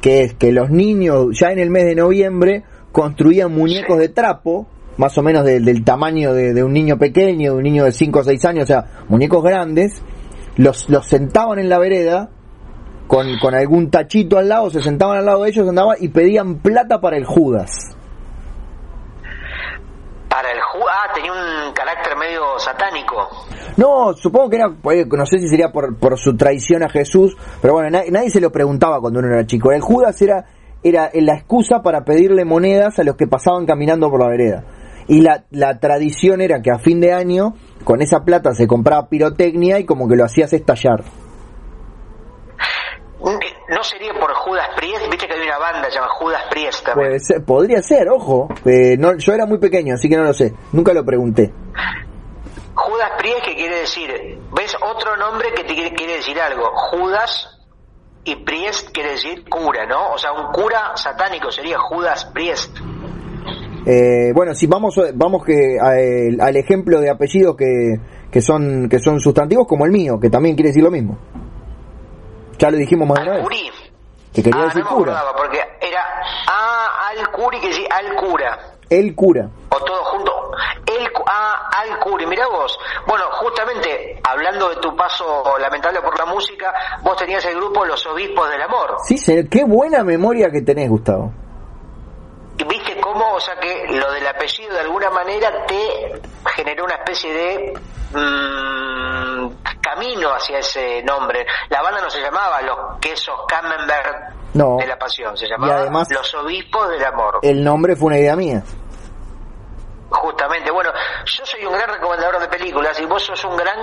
Que es que los niños ya en el mes de noviembre construían muñecos de trapo, más o menos del tamaño de, un niño pequeño, de un niño de 5 o 6 años, o sea, muñecos grandes, los, los sentaban en la vereda con, con algún tachito al lado, se sentaban al lado de ellos, andaban y pedían plata para el Judas. Para el Judas, ah, tenía un carácter medio satánico. No, supongo que era, pues, no sé si sería por, por su traición a Jesús, pero bueno, nadie, nadie se lo preguntaba cuando uno era chico. El Judas era, era la excusa para pedirle monedas a los que pasaban caminando por la vereda. Y la, la tradición era que a fin de año, con esa plata se compraba pirotecnia y como que lo hacías estallar. ¿No sería por Judas Priest? Viste que hay una banda llamada Judas Priest también. podría ser, ojo. Eh, no, yo era muy pequeño, así que no lo sé. Nunca lo pregunté. Judas Priest, que quiere decir, ves otro nombre que te quiere, quiere decir algo. Judas y Priest quiere decir cura, ¿no? O sea, un cura satánico sería Judas Priest. Eh, bueno, si vamos vamos que al ejemplo de apellidos que, que son que son sustantivos como el mío, que también quiere decir lo mismo. Ya lo dijimos más de una vez. Que quería ah, decir no me cura. acordaba, porque era ah, al-Curi que decía al-Cura. El cura. O todo junto. El, ah, al-Curi, mirá vos. Bueno, justamente, hablando de tu paso lamentable por la música, vos tenías el grupo Los Obispos del Amor. Sí, señor, qué buena memoria que tenés, Gustavo. Y viste cómo, o sea que lo del apellido de alguna manera te generó una especie de mm, camino hacia ese nombre. La banda no se llamaba Los Quesos Camembert No. de la Pasión, se Y llamaba además- Los Obispos del Amor. El nombre fue una idea mía. Justamente, bueno, yo soy un gran recomendador de películas y vos sos un gran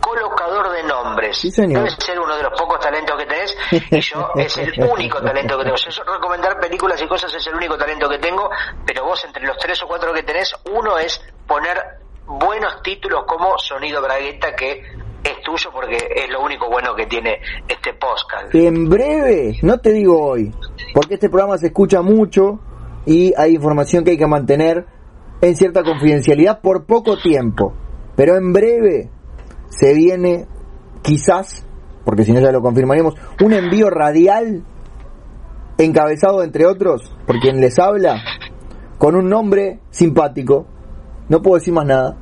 colocador de nombres. Sí, señor. Debes ser uno de los pocos talentos que tenés y yo es el único talento que tengo. Yo recomendar películas y cosas es el único talento que tengo, pero vos entre los tres o cuatro que tenés, uno es poner buenos títulos como Sonido Bragueta que es tuyo porque es lo único bueno que tiene este podcast. En breve, no te digo hoy, porque este programa se escucha mucho y hay información que hay que mantener en cierta confidencialidad por poco tiempo. Pero en breve se viene, quizás, porque si no ya lo confirmaríamos, un envío radial encabezado, entre otros, por quien les habla, con un nombre simpático. No puedo decir más nada.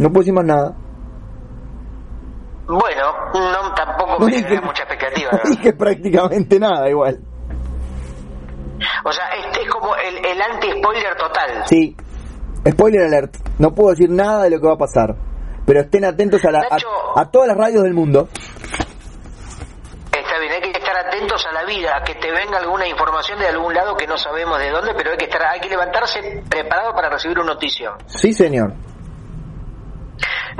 No puedo decir más nada. Bueno, no tampoco No me dije, mucha expectativa. dije prácticamente nada igual. O sea, este es como el, el anti-spoiler total. Sí. Spoiler alert. No puedo decir nada de lo que va a pasar. Pero estén atentos a, la, Nacho. a, a todas las radios del mundo. Está bien, hay que estar atentos a la vida, a que te venga alguna información de algún lado que no sabemos de dónde, pero hay que estar, hay que levantarse preparado para recibir una noticia. Sí, señor.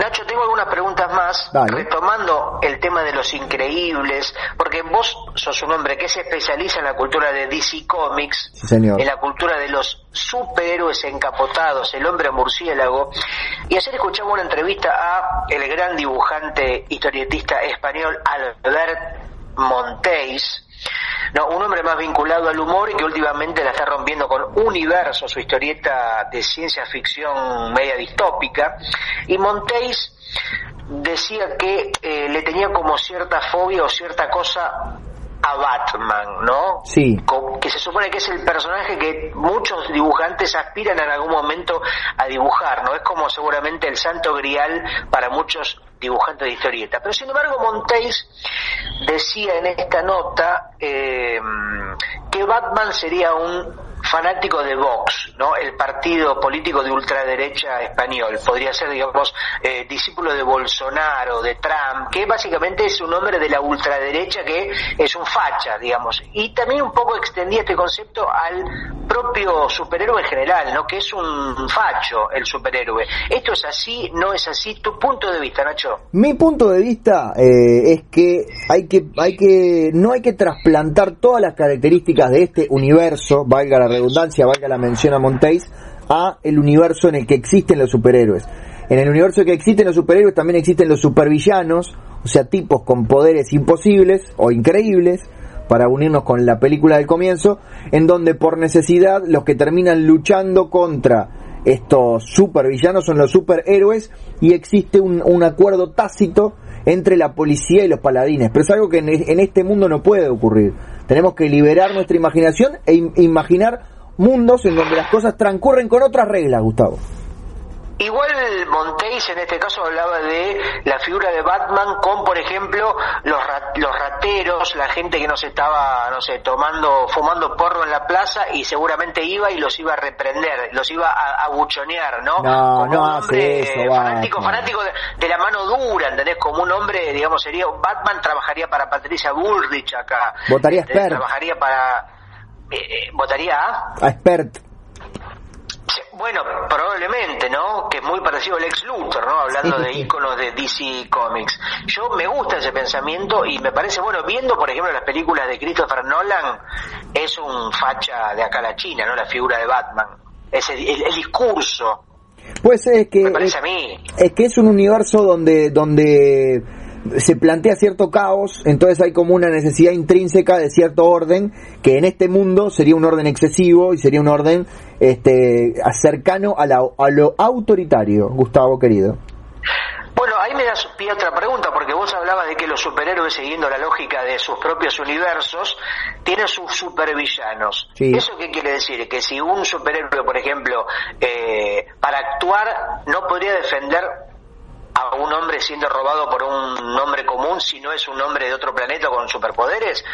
Nacho, tengo algunas preguntas más, Dale. retomando el tema de los increíbles, porque vos sos un hombre que se especializa en la cultura de DC Comics, Sí, señor. en la cultura de los superhéroes encapotados, el hombre murciélago, y ayer escuchamos una entrevista a el gran dibujante historietista español Albert Montéis, no, un hombre más vinculado al humor y que últimamente la está rompiendo con Universo, su historieta de ciencia ficción media distópica. Y Montéis decía que eh, le tenía como cierta fobia o cierta cosa a Batman, ¿no? Sí. Que se supone que es el personaje que muchos dibujantes aspiran en algún momento a dibujar, ¿no? Es como seguramente el santo grial para muchos dibujantes de historieta. Pero sin embargo, Montéis decía en esta nota eh, que Batman sería un fanático de Vox, ¿no? El partido político de ultraderecha español. Podría ser, digamos, eh, discípulo de Bolsonaro, de Trump, que básicamente es un hombre de la ultraderecha que es un facha, digamos. Y también un poco extendía este concepto al propio superhéroe en general, ¿no? Que es un facho el superhéroe. ¿Esto es así? ¿No es así? ¿Tu punto de vista, Nacho? Mi punto de vista eh, es que hay que hay que no hay que trasplantar todas las características de este universo, valga la redundancia, valga la mención a Montéis, a el universo en el que existen los superhéroes. En el universo que existen los superhéroes también existen los supervillanos, o sea, tipos con poderes imposibles o increíbles, para unirnos con la película del comienzo, en donde por necesidad los que terminan luchando contra estos supervillanos son los superhéroes y existe un, acuerdo tácito entre la policía y los paladines. Pero es algo que en, este mundo no puede ocurrir. Tenemos que liberar nuestra imaginación e im- imaginar mundos en donde las cosas transcurren con otras reglas, Gustavo. Igual Montéis en este caso hablaba de la figura de Batman con, por ejemplo, los, ra- los rateros, la gente que nos estaba, no sé, tomando, fumando porro en la plaza y seguramente iba y los iba a reprender, los iba a, a buchonear, ¿no? No, Como no un hace hombre eso, fanático, Batman. fanático de, de la mano dura, ¿entendés? Como un hombre, digamos, sería, Batman trabajaría para Patricia Bullrich acá. Votaría Este, Spert. Trabajaría para, eh, eh, votaría a... A expert. Bueno, probablemente, ¿no? Que es muy parecido al ex Luthor, ¿no? Hablando de íconos de DC Comics. Yo me gusta ese pensamiento y me parece, bueno, viendo, por ejemplo, las películas de Christopher Nolan, es un facha de acá a la China, ¿no? La figura de Batman. Ese, el, el discurso. Pues es que Me parece es, a mí. es que es un universo donde donde se plantea cierto caos, entonces hay como una necesidad intrínseca de cierto orden que en este mundo sería un orden excesivo y sería un orden este cercano a, la, a lo autoritario, Gustavo querido. Bueno, ahí me das pie a otra pregunta, porque vos hablabas de que los superhéroes, siguiendo la lógica de sus propios universos, tienen sus supervillanos. Sí. ¿Eso qué quiere decir? Que si un superhéroe, por ejemplo, eh, para actuar no podría defender a un hombre siendo robado por un hombre común si no es un hombre de otro planeta con superpoderes?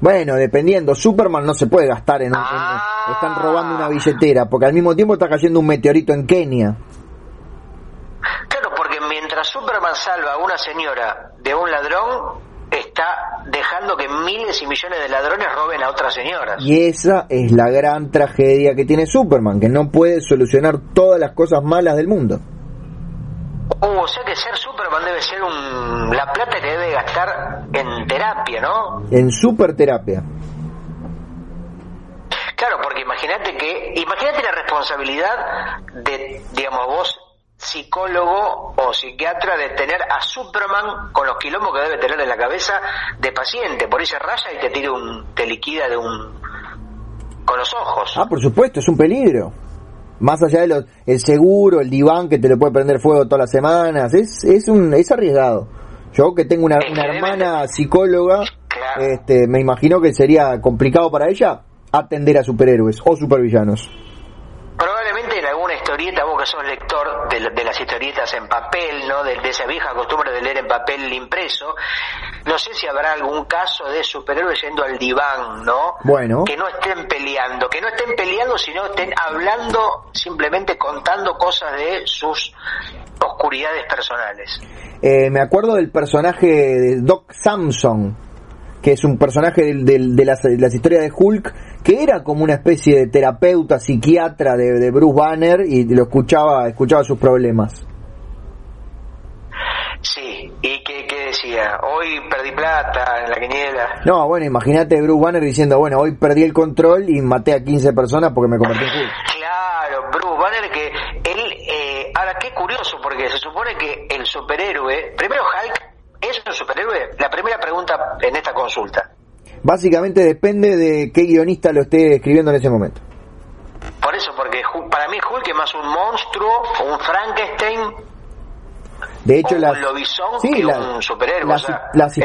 Bueno, dependiendo, Superman no se puede gastar en, un, en- Ah. están robando una billetera, porque al mismo tiempo está cayendo un meteorito en Kenia. Claro, porque mientras Superman salva a una señora de un ladrón, está dejando que miles y millones de ladrones roben a otras señoras. Y esa es la gran tragedia que tiene Superman, que no puede solucionar todas las cosas malas del mundo. Uh, o sea que ser Superman debe ser un, la plata que debe gastar en terapia, ¿no? En superterapia. Claro, porque imagínate que, imagínate la responsabilidad de, digamos, vos psicólogo o psiquiatra de tener a Superman con los quilombos que debe tener en la cabeza de paciente, por ahí se raya y te tira un, te liquida de un, con los ojos. Ah, por supuesto, es un peligro. Más allá de los, el seguro, el diván que te le puede prender fuego todas las semanas, es, es un, es arriesgado. Yo que tengo una, hermana psicóloga, Claro. este, me imagino que sería complicado para ella atender a superhéroes o supervillanos. Historieta, vos que sos lector de, de las historietas en papel, ¿no? De, de esa vieja costumbre de leer en papel impreso, no sé si habrá algún caso de superhéroes yendo al diván, ¿no? Bueno. Que no estén peleando, que no estén peleando, sino estén hablando, simplemente contando cosas de sus oscuridades personales. Eh, me acuerdo del personaje de Doc Samson, que es un personaje de, las, de las historias de Hulk, que era como una especie de terapeuta, psiquiatra de, de Bruce Banner y lo escuchaba, escuchaba sus problemas. Sí, y que, que decía, hoy perdí plata en la quiniela. No, bueno, imagínate Bruce Banner diciendo, bueno, hoy perdí el control y maté a 15 personas porque me convertí en Hulk. Claro, Bruce Banner que él, eh, ahora qué curioso porque se supone que el superhéroe, primero Hulk es un superhéroe, la primera pregunta en esta consulta. Básicamente depende de qué guionista lo esté escribiendo en ese momento. Por eso, porque para mí Hulk es más un monstruo, un Frankenstein, De hecho, un lobizón sí, que la- un superhéroe. o sea, las es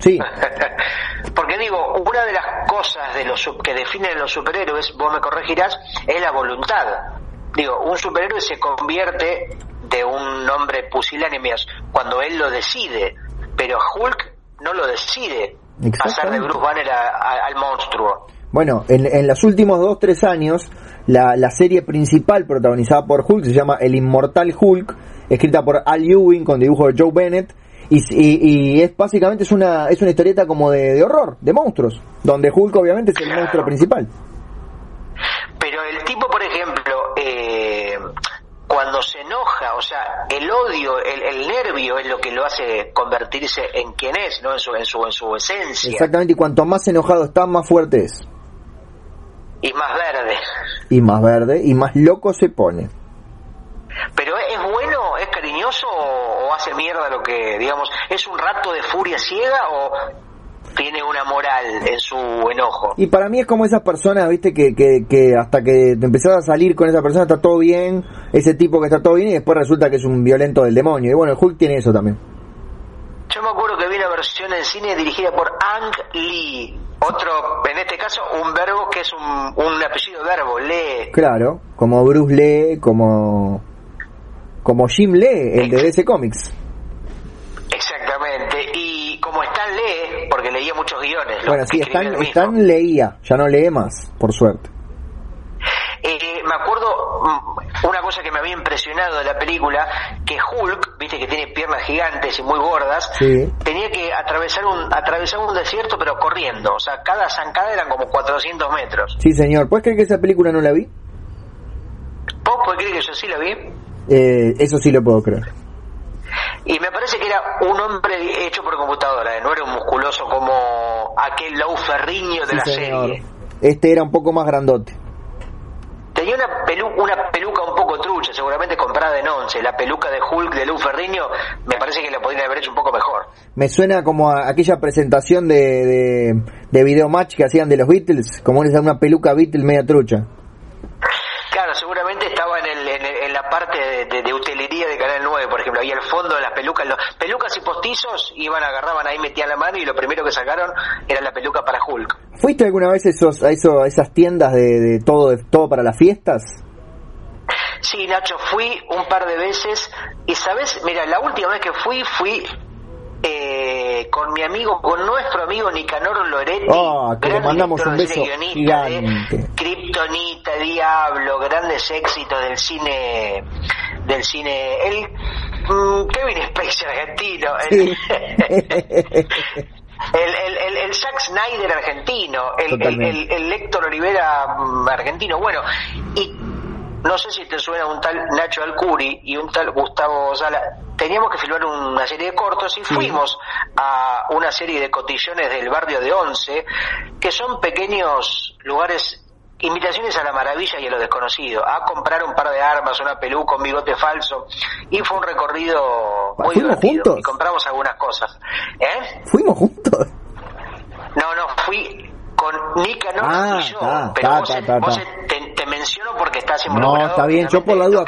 Sí. Porque digo, una de las cosas de los que definen los superhéroes, vos me corregirás, es la voluntad. Digo, un superhéroe se convierte de un hombre pusilánime cuando él lo decide, pero Hulk no lo decide pasar de. Bruce Banner a- a- al monstruo. Bueno, en, en los últimos dos, tres años, la, la serie principal protagonizada por Hulk se llama El Inmortal Hulk, escrita por Al Ewing con dibujo de Joe Bennett, y, y- y es básicamente es una, es una historieta como de, de horror, de monstruos, donde Hulk obviamente es el Claro. monstruo principal. Pero el tipo, por ejemplo, eh, cuando se enoja, o sea, el odio, el, el nervio es lo que lo hace convertirse en quien es, ¿no? En su, en su, en su esencia. Exactamente, y cuanto más enojado está, más fuerte es. Y más verde. Y más verde, y más loco se pone. Pero ¿es bueno, es cariñoso o, o hace mierda lo que, digamos, es un rato de furia ciega o tiene una moral en su enojo? Y para mí es como esas personas, viste, que, que, que hasta que te empezás a salir con esa persona está todo bien, ese tipo que está todo bien y después resulta que es un violento del demonio. Y bueno, el Hulk tiene eso también. Yo me acuerdo que vi una versión en cine dirigida por Ang Lee, otro, en este caso, un verbo que es un, un apellido verbo, lee. Claro, como Bruce Lee, como como Jim Lee, el de DC Comics. Exactamente, y como Stan lee, porque leía muchos guiones. Bueno, sí, Stan, leía, ya no lee más, por suerte. Eh, me acuerdo mm, una cosa que me había impresionado de la película, que Hulk, viste que tiene piernas gigantes y muy gordas, Sí. tenía que atravesar un, atravesar un desierto pero corriendo, o sea, cada zancada eran como 400 metros. Sí, señor. ¿Puedes creer que esa película no la vi? ¿Vos podés creer que yo sí la vi? Eh, eso sí lo puedo creer. Y me parece que era un hombre hecho por computadora, ¿eh? no era un musculoso como aquel Lou Ferriño de Sí, la señor. serie. Este era un poco más grandote. Tenía suena una peluca un poco trucha, seguramente comprada en once. La peluca de Hulk de Lou Ferriño me parece que la podrían haber hecho un poco mejor. Me suena como a aquella presentación de, de, de video match que hacían de los Beatles, como una peluca Beatles media trucha. Claro, seguramente estaba en, el, en, la parte de, de, utilería de Canal 9, por ejemplo, había el fondo de las pelucas, los, pelucas y postizos iban, agarraban ahí, metían la mano y lo primero que sacaron era la peluca para Hulk. ¿Fuiste alguna vez esos, a, eso, a esas tiendas de, de todo, de todo para las fiestas? Sí, Nacho, fui un par de veces y, ¿sabes? Mira, la última vez que fui, fui eh, con mi amigo, con nuestro amigo Nicanor Loretti. Oh, que le mandamos un beso gigante. Kryptonita, Diablo, grandes éxitos del cine, del cine, el mm, Kevin Spacey argentino. El, el, el, el, Zack Snyder argentino, el, el, el, Héctor Olivera mm, argentino, bueno, y no sé si te suena un tal Nacho Alcuri y un tal Gustavo Sala. Teníamos que filmar una serie de cortos y fuimos a una serie de cotillones del barrio de Once, que son pequeños lugares, invitaciones a la maravilla y a lo desconocido, a comprar un par de armas, una peluca, un bigote falso, y fue un recorrido muy divertido. Juntos? Y compramos algunas cosas. ¿Eh? ¿Fuimos juntos? No, no, fui con Nicanor ah, y yo. pero vos, te, menciono porque estás involucrado. No, está bien, yo por la duda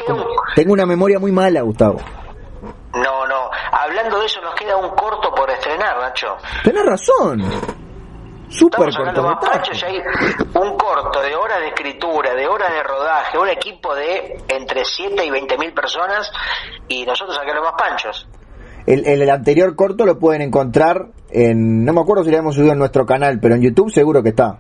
tengo una memoria muy mala, Gustavo. No, no, hablando de eso nos queda un corto por estrenar, Nacho. Tenés razón. Súper cortometraje. hay un corto de horas de escritura, de horas de rodaje, un equipo de entre 7 y 20 mil personas y nosotros acá los más panchos. El, el, anterior corto lo pueden encontrar en, no me acuerdo si lo hemos subido en nuestro canal, pero en YouTube seguro que está.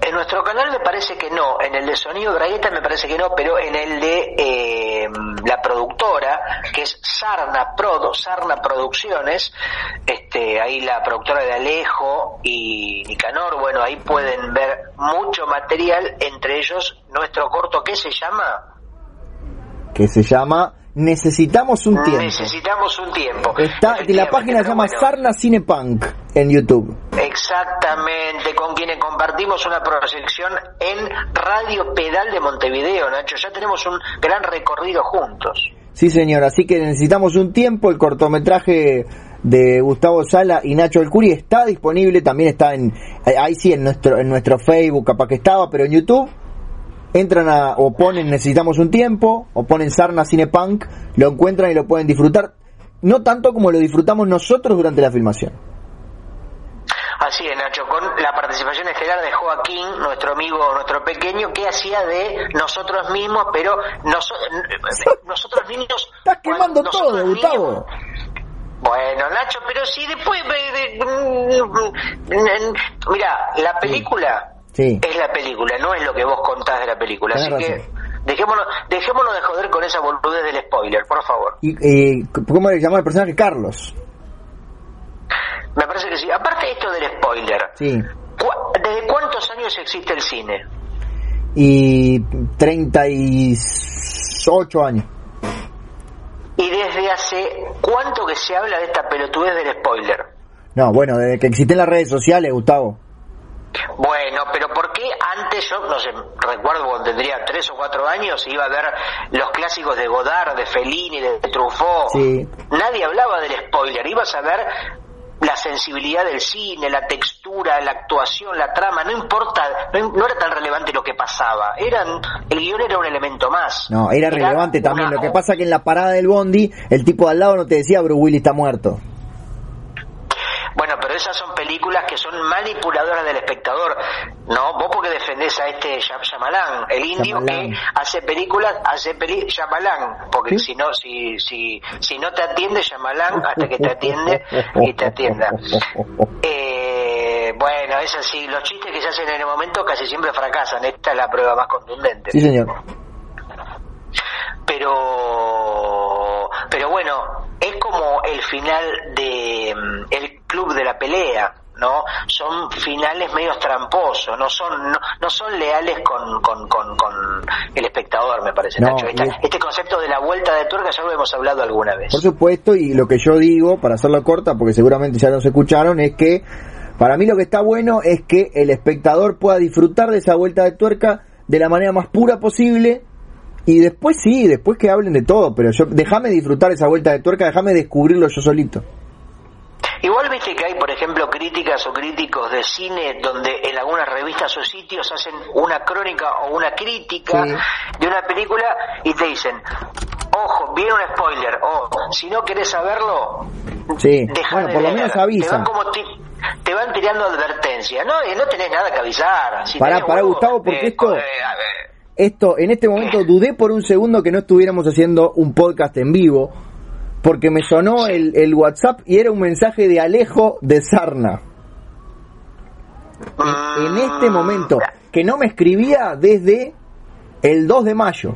En nuestro canal me parece que no, en el de Sonido Bragueta me parece que no, pero en el de eh, la productora, que es Sarna Prodo, Sarna Producciones, este, ahí la productora de Alejo y Nicanor, bueno, ahí pueden ver mucho material, entre ellos nuestro corto que se llama... Que se llama Necesitamos un tiempo. Necesitamos un tiempo. Está, la página se llama Sarna Cinepunk en YouTube. Exactamente, con quienes compartimos una proyección en Radio Pedal de Montevideo, Nacho. Ya tenemos un gran recorrido juntos. Sí, señor, así que necesitamos un tiempo. El cortometraje de Gustavo Sala y Nacho El Curi está disponible, también está en, ahí sí, en nuestro, en nuestro Facebook, capaz que estaba, pero en YouTube entran a, o ponen Necesitamos un tiempo, o ponen Sarna Cinepunk, lo encuentran y lo pueden disfrutar, no tanto como lo disfrutamos nosotros durante la filmación. Así es, Nacho, con la participación estelar de Joaquín, nuestro amigo, nuestro pequeño, que hacía de nosotros mismos, pero nosotros niños... Estás quemando todo, Gustavo. Bueno, Nacho, pero si después... Mira, la película es la película, no es lo que vos contás de la película. Así que dejémonos, dejémonos de joder con esa boludez del spoiler, por favor. ¿Y cómo le llamó el personaje? Carlos. Me parece que sí. Aparte esto del spoiler, sí. ¿desde cuántos años existe el cine? Y 38 años. ¿Y desde hace cuánto que se habla de esta pelotudez del spoiler? No, bueno, desde que existen las redes sociales, Gustavo. Bueno, pero ¿por qué antes, yo no sé, recuerdo cuando tendría tres o cuatro años, iba a ver los clásicos de Godard, de Fellini, de Truffaut? Nadie hablaba del spoiler, ibas a ver la sensibilidad del cine, la textura, la actuación, la trama, no importa, no, era tan relevante lo que pasaba, eran, el guion era un elemento más. No, era, relevante también, lo que pasa que en la parada del bondi, el tipo de al lado no te decía Bruce Willis está muerto. Bueno, pero esas son películas que son manipuladoras del espectador. No, vos porque defendés a este Shyamalan, el indio que hace películas, hace películas, Shyamalan, porque si no, si, si, si no te atiende Shyamalan hasta que te atiende y te atienda. Eh, bueno, es así, los chistes que se hacen en el momento casi siempre fracasan, esta es la prueba más contundente. Sí, señor. Pero, pero bueno, es como el final de mm, el club de la pelea, ¿no? Son finales medio tramposos, no son no, son leales con, con, con, el espectador, me parece, Nacho. Este concepto de la vuelta de tuerca ya lo hemos hablado alguna vez. Por supuesto, y lo que yo digo, para hacerlo corta, porque seguramente ya nos escucharon, es que para mí lo que está bueno es que el espectador pueda disfrutar de esa vuelta de tuerca de la manera más pura posible. Y después sí, después que hablen de todo, pero yo déjame disfrutar esa vuelta de tuerca, déjame descubrirlo yo solito. Igual viste que hay, por ejemplo, críticas o críticos de cine donde en algunas revistas o sitios hacen una crónica o una crítica de una película y te dicen, ojo, viene un spoiler, o si no querés saberlo, sí. bueno, por lo menos avisan. Te van, tirando advertencia, no, no tenés nada que avisar. Si para, para Gustavo, porque esto... esto, en este momento dudé por un segundo que no estuviéramos haciendo un podcast en vivo, porque me sonó el, el WhatsApp y era un mensaje de Alejo de Sarna. En, este momento, que no me escribía desde el 2 de mayo.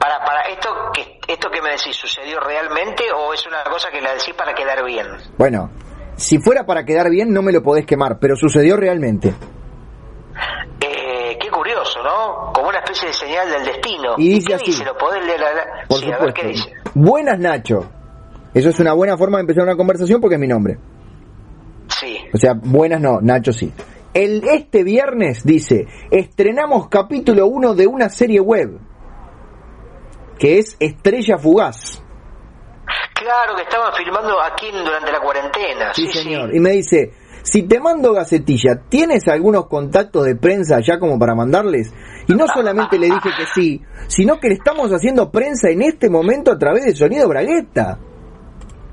Para, para esto que esto que me decís sucedió realmente o es una cosa que la decís para quedar bien. Bueno, si fuera para quedar bien no me lo podés quemar, pero sucedió realmente. Eh, qué curioso, ¿no? Como una especie de señal del destino. Y dice así. ¿Lo podés leer? Por supuesto. Buenas, Nacho. Eso es una buena forma de empezar una conversación porque es mi nombre. Sí. O sea, buenas no, Nacho sí. El, este viernes, dice, estrenamos capítulo 1 de una serie web, que es Estrella Fugaz. Claro, que estaban filmando aquí durante la cuarentena. Sí, señor. Y me dice, si te mando gacetilla, ¿tienes algunos contactos de prensa ya como para mandarles? Y no solamente le dije que sí, sino que le estamos haciendo prensa en este momento a través de Sonido Bragueta.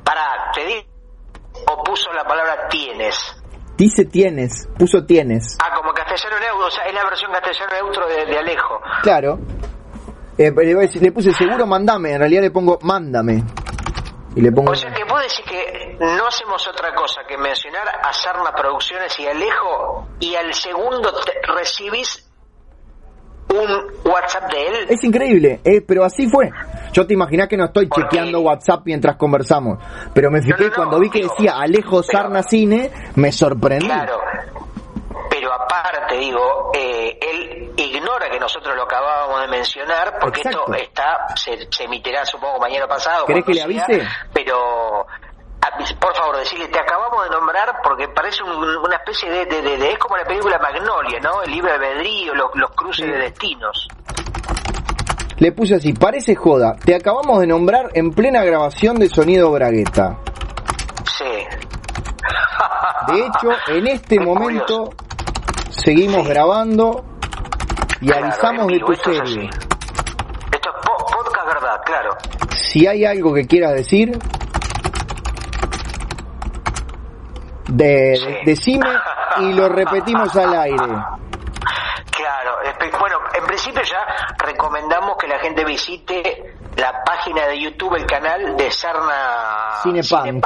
Para, ¿te ¿O puso la palabra tienes? Dice tienes, puso tienes. Ah, como castellano neutro, o sea, es la versión castellano neutro de, Alejo. Claro. Eh, le, puse seguro mandame, en realidad le pongo mándame. Y le pongo... O sea que no hacemos otra cosa que mencionar a Sarna Producciones y Alejo y al segundo recibís un WhatsApp de él. Es increíble, eh, pero así fue. Yo te imaginé que no estoy chequeando WhatsApp mientras conversamos, pero me fijé cuando vi que decía Alejo Sarna Cine, me sorprendí. Claro, pero aparte, digo, eh, él ignora que nosotros lo acabábamos de mencionar, porque esto está se, emitirá, supongo, mañana pasado. ¿Querés que le avise? pero por favor, decirle, te acabamos de nombrar porque parece una especie de, de, Es como la película Magnolia, ¿no? El libre albedrío, los, los cruces de destinos. Le puse así, parece joda, te acabamos de nombrar en plena grabación de Sonido Bragueta. Sí. De hecho, en este momento seguimos grabando y avisamos de tu serie. Esto es podcast verdad, claro. Si hay algo que quieras decir, de, decime y lo repetimos al aire. Claro, bueno, en principio ya recomendamos que la gente visite la página de YouTube, el canal de Sarna Cinepunk,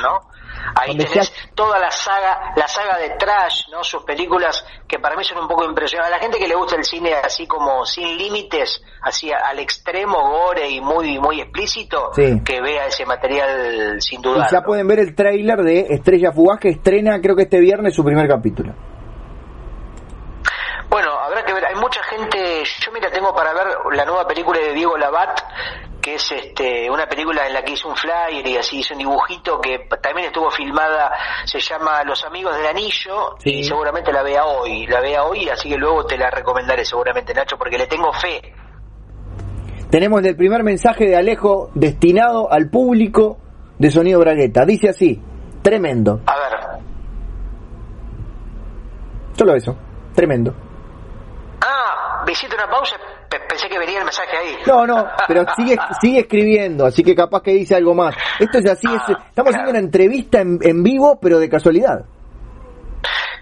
¿no? Ahí tenés toda la saga, la saga de Trash, ¿no? Sus películas que para mí son un poco impresionantes. A la gente que le gusta el cine así como sin límites, así al extremo gore y muy muy explícito, que vea ese material sin duda. Y ya pueden ver el tráiler de Estrella Fugaz que estrena creo que este viernes su primer capítulo. Bueno, habrá que ver, hay mucha gente, yo mira, tengo para ver la nueva película de Diego Labat, que es este una película en la que hizo un flyer y así hizo un dibujito que también estuvo filmada, se llama Los Amigos del Anillo y seguramente la vea hoy, la vea hoy, así que luego te la recomendaré seguramente Nacho porque le tengo fe. Tenemos el primer mensaje de Alejo destinado al público de Sonido Bragueta, dice así, tremendo. A ver. Solo eso, tremendo. Ah, visita una pausa que venía el mensaje ahí. No, no, pero sigue, sigue escribiendo, así que capaz que dice algo más. Esto es así, es, ah, estamos haciendo una entrevista en, en vivo, pero de casualidad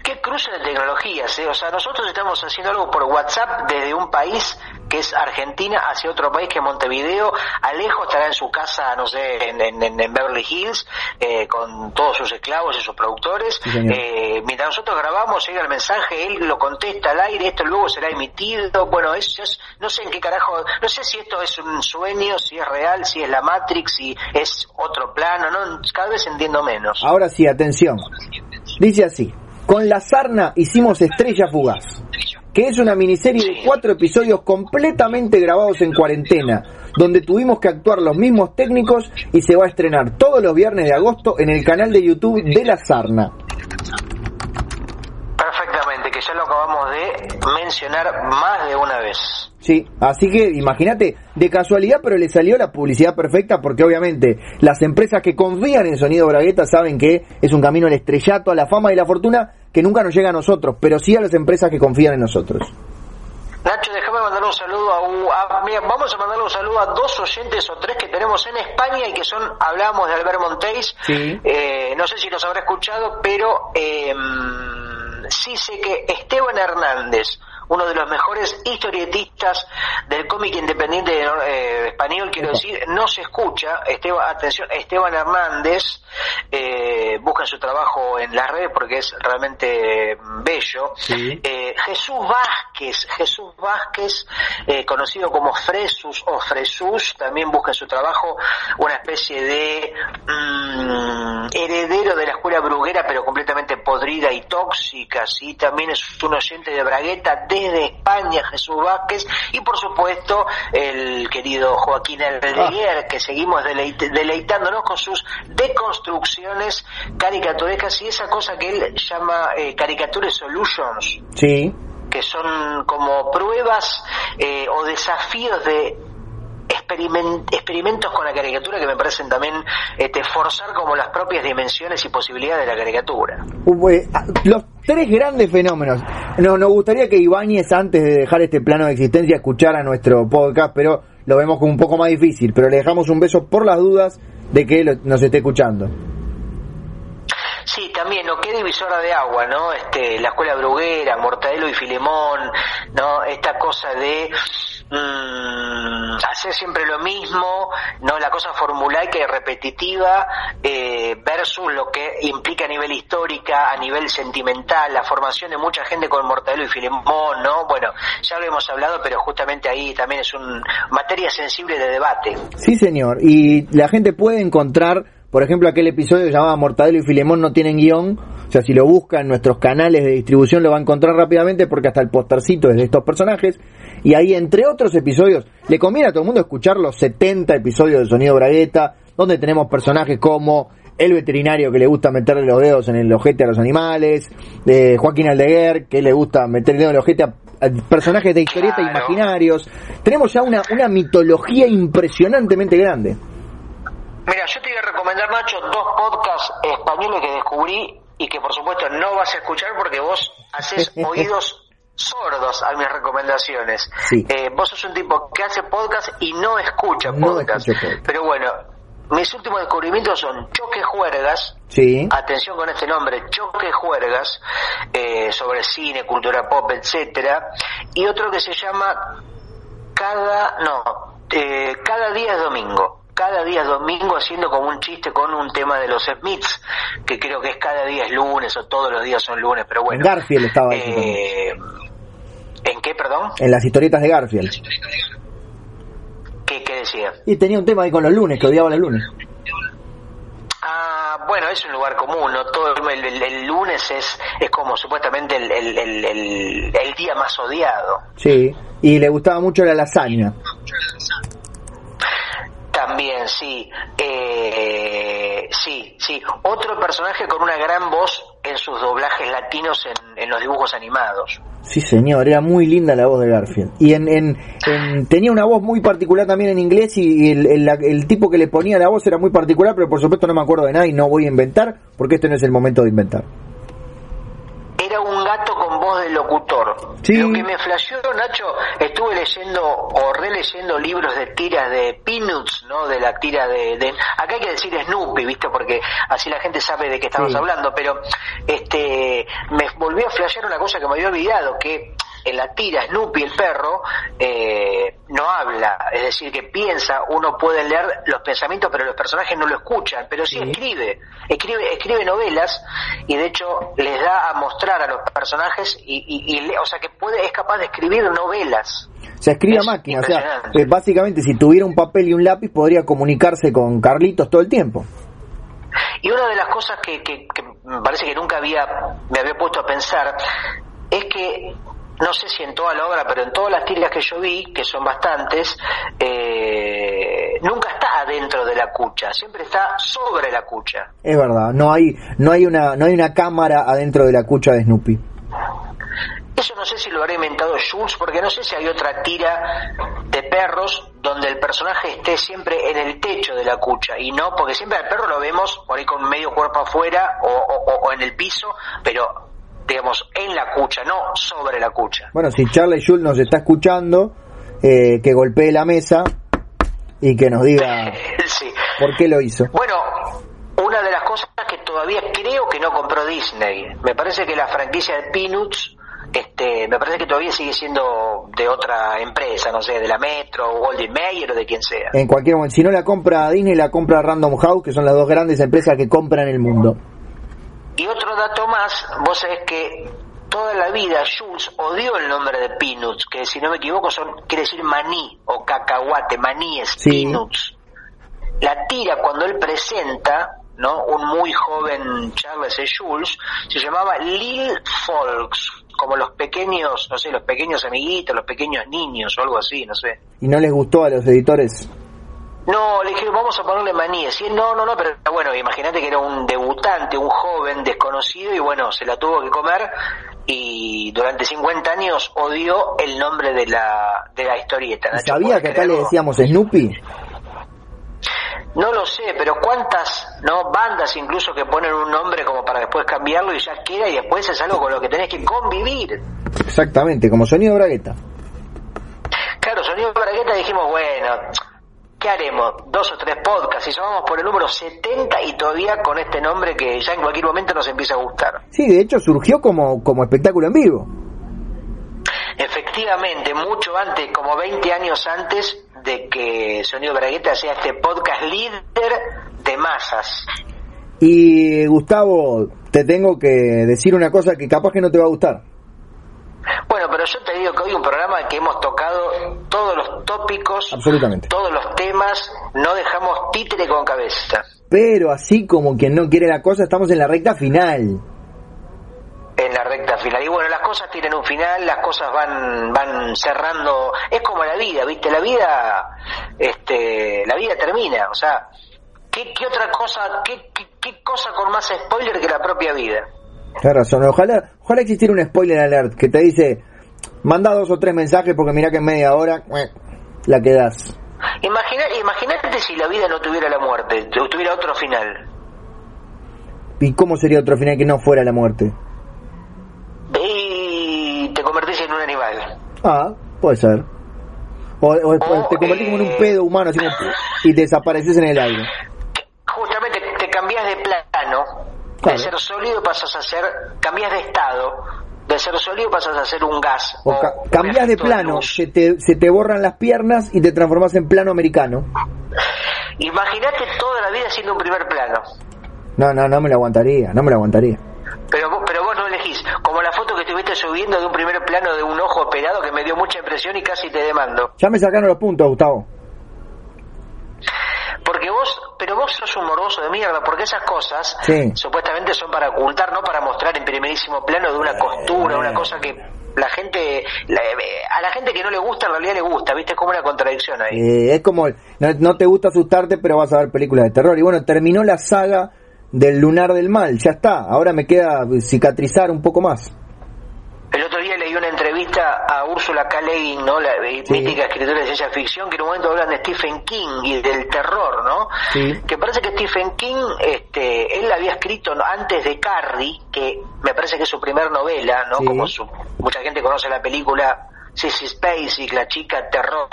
qué cruce de tecnologías, ¿eh? O sea, nosotros estamos haciendo algo por WhatsApp desde un país que es Argentina hacia otro país que es Montevideo. Alejo estará en su casa, no sé, en, en, Beverly Hills, eh, con todos sus esclavos y sus productores. eh, mientras nosotros grabamos, llega el mensaje, él lo contesta al aire, esto luego será emitido. Bueno, eso es, no sé en qué carajo, no sé si esto es un sueño, si es real, si es la Matrix, si es otro plano, no, cada vez entiendo menos. Ahora sí, atención. Dice así. Con La Sarna hicimos Estrella Fugaz, que es una miniserie de cuatro episodios completamente grabados en cuarentena, donde tuvimos que actuar los mismos técnicos y se va a estrenar todos los viernes de agosto en el canal de YouTube de La Sarna. Perfectamente, que ya lo acabamos de mencionar más de una vez. Sí, así que imagínate, de casualidad, pero le salió la publicidad perfecta porque obviamente las empresas que confían en Sonido Bragueta saben que es un camino al estrellato, a la fama y la fortuna que nunca nos llega a nosotros, pero sí a las empresas que confían en nosotros. Nacho, déjame mandar un saludo a, mira, vamos a mandarle un saludo a dos oyentes o tres que tenemos en España y que son, hablamos de Albert Montéis, eh, no sé si los habrá escuchado, pero eh, sí sé que Esteban Hernández, uno de los mejores historietistas del cómic independiente eh, español, quiero decir, no se escucha. Esteban, atención, Esteban Hernández, eh, busca su trabajo en las redes porque es realmente bello. Eh, Jesús Vázquez, Jesús Vázquez, eh, conocido como Fresus o Fresus, también busca su trabajo, una especie de mm, heredero de la escuela bruguera, pero completamente podrida y tóxica, ¿sí? También es un oyente de Bragueta de de España, Jesús Vázquez, y por supuesto el querido Joaquín Aldeguer, ah. que seguimos deleitándonos con sus deconstrucciones caricaturescas y esa cosa que él llama eh, Caricature Solutions. Sí. Que son como pruebas eh, o desafíos de experimentos con la caricatura que me parecen también este, forzar como las propias dimensiones y posibilidades de la caricatura. Eh, ah, los tres grandes fenómenos. No, nos gustaría que Ibáñez, antes de dejar este plano de existencia, escuchara nuestro podcast, pero lo vemos como un poco más difícil. Pero le dejamos un beso por las dudas de que nos esté escuchando. Sí, también, ¿no? Qué divisora de agua, ¿no? Este, la escuela bruguera, Mortadelo y Filemón, ¿no? Esta cosa de mmm, hacer siempre lo mismo, ¿no? La cosa formulaica y repetitiva eh, versus lo que implica a nivel histórica, a nivel sentimental, la formación de mucha gente con Mortadelo y Filemón, ¿no? Bueno, ya lo hemos hablado, pero justamente ahí también es una materia sensible de debate. Sí, señor, y la gente puede encontrar por ejemplo, aquel episodio que llamaba Mortadelo y Filemón no tienen guion. O sea, si lo busca en nuestros canales de distribución lo va a encontrar rápidamente porque hasta el postercito es de estos personajes. Y ahí, entre otros episodios, le conviene a todo el mundo escuchar los 70 episodios de Sonido Bragueta, donde tenemos personajes como el veterinario que le gusta meterle los dedos en el ojete a los animales, de Joaquín Aldeguer, que le gusta meterle el dedo en el ojete a, personajes de historieta imaginarios. Tenemos ya una, una mitología impresionantemente grande. Mira, yo te voy a recomendar, Nacho, dos podcasts españoles que descubrí y que por supuesto no vas a escuchar porque vos haces oídos sordos a mis recomendaciones. Eh, vos sos un tipo que hace podcast y no escucha podcast. Pero bueno, mis últimos descubrimientos son Choque Juergas. Sí. Atención con este nombre, Choque Juergas, eh, sobre cine, cultura pop, etcétera. Y otro que se llama Cada, no, eh, Cada día es domingo cada día es domingo haciendo como un chiste con un tema de los Smiths, que creo que es cada día es lunes o todos los días son lunes, pero bueno. Garfield estaba eh, ¿En qué, perdón? En las historietas de Garfield. ¿Qué, ¿Qué decía? Y tenía un tema ahí con los lunes, que odiaba los lunes. Ah, bueno, es un lugar común, ¿no? Todo el, lunes es, es como supuestamente el, el, día más odiado. Sí, y le gustaba mucho la lasaña. También, sí. Eh, sí, sí. Otro personaje con una gran voz en sus doblajes latinos en, los dibujos animados. Sí, señor, era muy linda la voz de Garfield. Y en, en, tenía una voz muy particular también en inglés y, el, el, tipo que le ponía la voz era muy particular, pero por supuesto no me acuerdo de nada y no voy a inventar porque este no es el momento de inventar era un gato con voz de locutor. Lo que me flasheó, Nacho, estuve leyendo o releyendo libros de tiras de Peanuts, ¿no? De la tira de, Acá hay que decir Snoopy, ¿viste? Porque así la gente sabe de qué estamos hablando, pero este me volvió a flashear una cosa que me había olvidado, que en la tira Snoopy el perro eh, no habla, es decir, que piensa, uno puede leer los pensamientos, pero los personajes no lo escuchan, pero sí, escribe, escribe, escribe novelas y de hecho les da a mostrar a los personajes y, o sea que puede, es capaz de escribir novelas. Se escribe a máquina, o sea, eh, básicamente si tuviera un papel y un lápiz podría comunicarse con Carlitos todo el tiempo. Y una de las cosas que, que me parece que nunca había me había puesto a pensar es que no sé si en toda la obra, pero en todas las tiras que yo vi, que son bastantes, eh, nunca está adentro de la cucha, siempre está sobre la cucha. Es verdad, no hay, no hay una, no hay una cámara adentro de la cucha de Snoopy. no sé si lo habrá inventado Jules, porque no sé si hay otra tira de perros donde el personaje esté siempre en el techo de la cucha, y no, porque siempre al perro lo vemos por ahí con medio cuerpo afuera o, en el piso, pero digamos, en la cucha, no sobre la cucha. Bueno, si Charlie Jules nos está escuchando, eh, que golpee la mesa y que nos diga por qué lo hizo. Bueno, una de las cosas que todavía creo que no compró Disney. Me parece que la franquicia de Peanuts, este, me parece que todavía sigue siendo de otra empresa, no sé, de la Metro, Golden Mayer o de quien sea. En cualquier momento, si no la compra Disney, la compra Random House, que son las dos grandes empresas que compran el mundo. Y otro dato más, vos sabés que toda la vida Jules odió el nombre de Peanuts, que si no me equivoco son, quiere decir maní o cacahuate, maní es Peanuts. La tira cuando él presenta ¿no? Un muy joven Charles E. Jules, se llamaba Lil Folks, como los pequeños, no sé, los pequeños amiguitos, los pequeños niños o algo así, no sé. ¿Y no les gustó a los editores? No, le dijeron, vamos a ponerle manías. Y no, no, no, pero bueno, imagínate que era un debutante, un joven desconocido, y bueno, se la tuvo que comer. Y durante 50 años odió el nombre de la, de la historieta. ¿Sabía que acá le decíamos Snoopy? No lo sé, pero cuántas no bandas incluso que ponen un nombre como para después cambiarlo y ya queda y después es algo con lo que tenés que convivir. Exactamente, como Sonido Bragueta. Claro, Sonido Bragueta dijimos, bueno, ¿qué haremos? Dos o tres podcasts y vamos por el número 70 y todavía con este nombre que ya en cualquier momento nos empieza a gustar. Sí, de hecho surgió como, como espectáculo en vivo. Efectivamente, mucho antes, como 20 años antes de que Sonido Bragueta sea este podcast líder de masas. Y Gustavo, te tengo que decir una cosa que capaz que no te va a gustar. Bueno, pero yo te digo que hoy un programa que hemos tocado todos los tópicos, Absolutamente. todos los temas, no dejamos títere con cabeza. Pero así como quien no quiere la cosa, estamos en la recta final en la recta final. Y bueno, las cosas tienen un final, las cosas van van cerrando, es como la vida, ¿viste? La vida este la vida termina, o sea, ¿qué, qué otra cosa, qué, qué, cosa con más spoiler que la propia vida? Tienes razón, ojalá ojalá existiera un spoiler alert que te dice, manda dos o tres mensajes porque mira que en media hora la quedas. Imagina, imagínate si la vida no tuviera la muerte, tuviera otro final. ¿Y cómo sería otro final que no fuera la muerte? y te convertís en un animal. Ah, puede ser. O, te convertís como en un pedo humano así y desapareces en el aire. Justamente te cambias de plano, de ser sólido pasas a ser, cambias de estado, de ser sólido pasas a ser un gas. O, cambias de plano, se te, se te borran las piernas y te transformas en plano americano. Imagínate toda la vida siendo un primer plano. No, no, no me lo aguantaría, no me lo aguantaría. Pero, pero vos no elegís, como la foto que estuviste subiendo de un primer plano de un ojo operado que me dio mucha impresión y casi te demando. Ya me sacaron los puntos, Gustavo. Porque vos, pero vos sos un morboso de mierda, porque esas cosas supuestamente son para ocultar, no para mostrar en primerísimo plano de una costura, una cosa que la gente, a la gente que no le gusta en realidad le gusta, ¿viste? Es como una contradicción ahí. Eh, es como, no, no te gusta asustarte, pero vas a ver películas de terror. Y bueno, terminó la saga del lunar del mal, ya está, ahora me queda cicatrizar un poco más. El otro día leí una entrevista a Úrsula K. Le ¿no? la mítica escritora de ciencia ficción, que en un momento hablan de Stephen King y del terror, ¿no? Que parece que Stephen King, este, él la había escrito antes de Carrie, que me parece que es su primer novela, ¿no? Como su, mucha gente conoce la película Sissy Spacek, la chica terror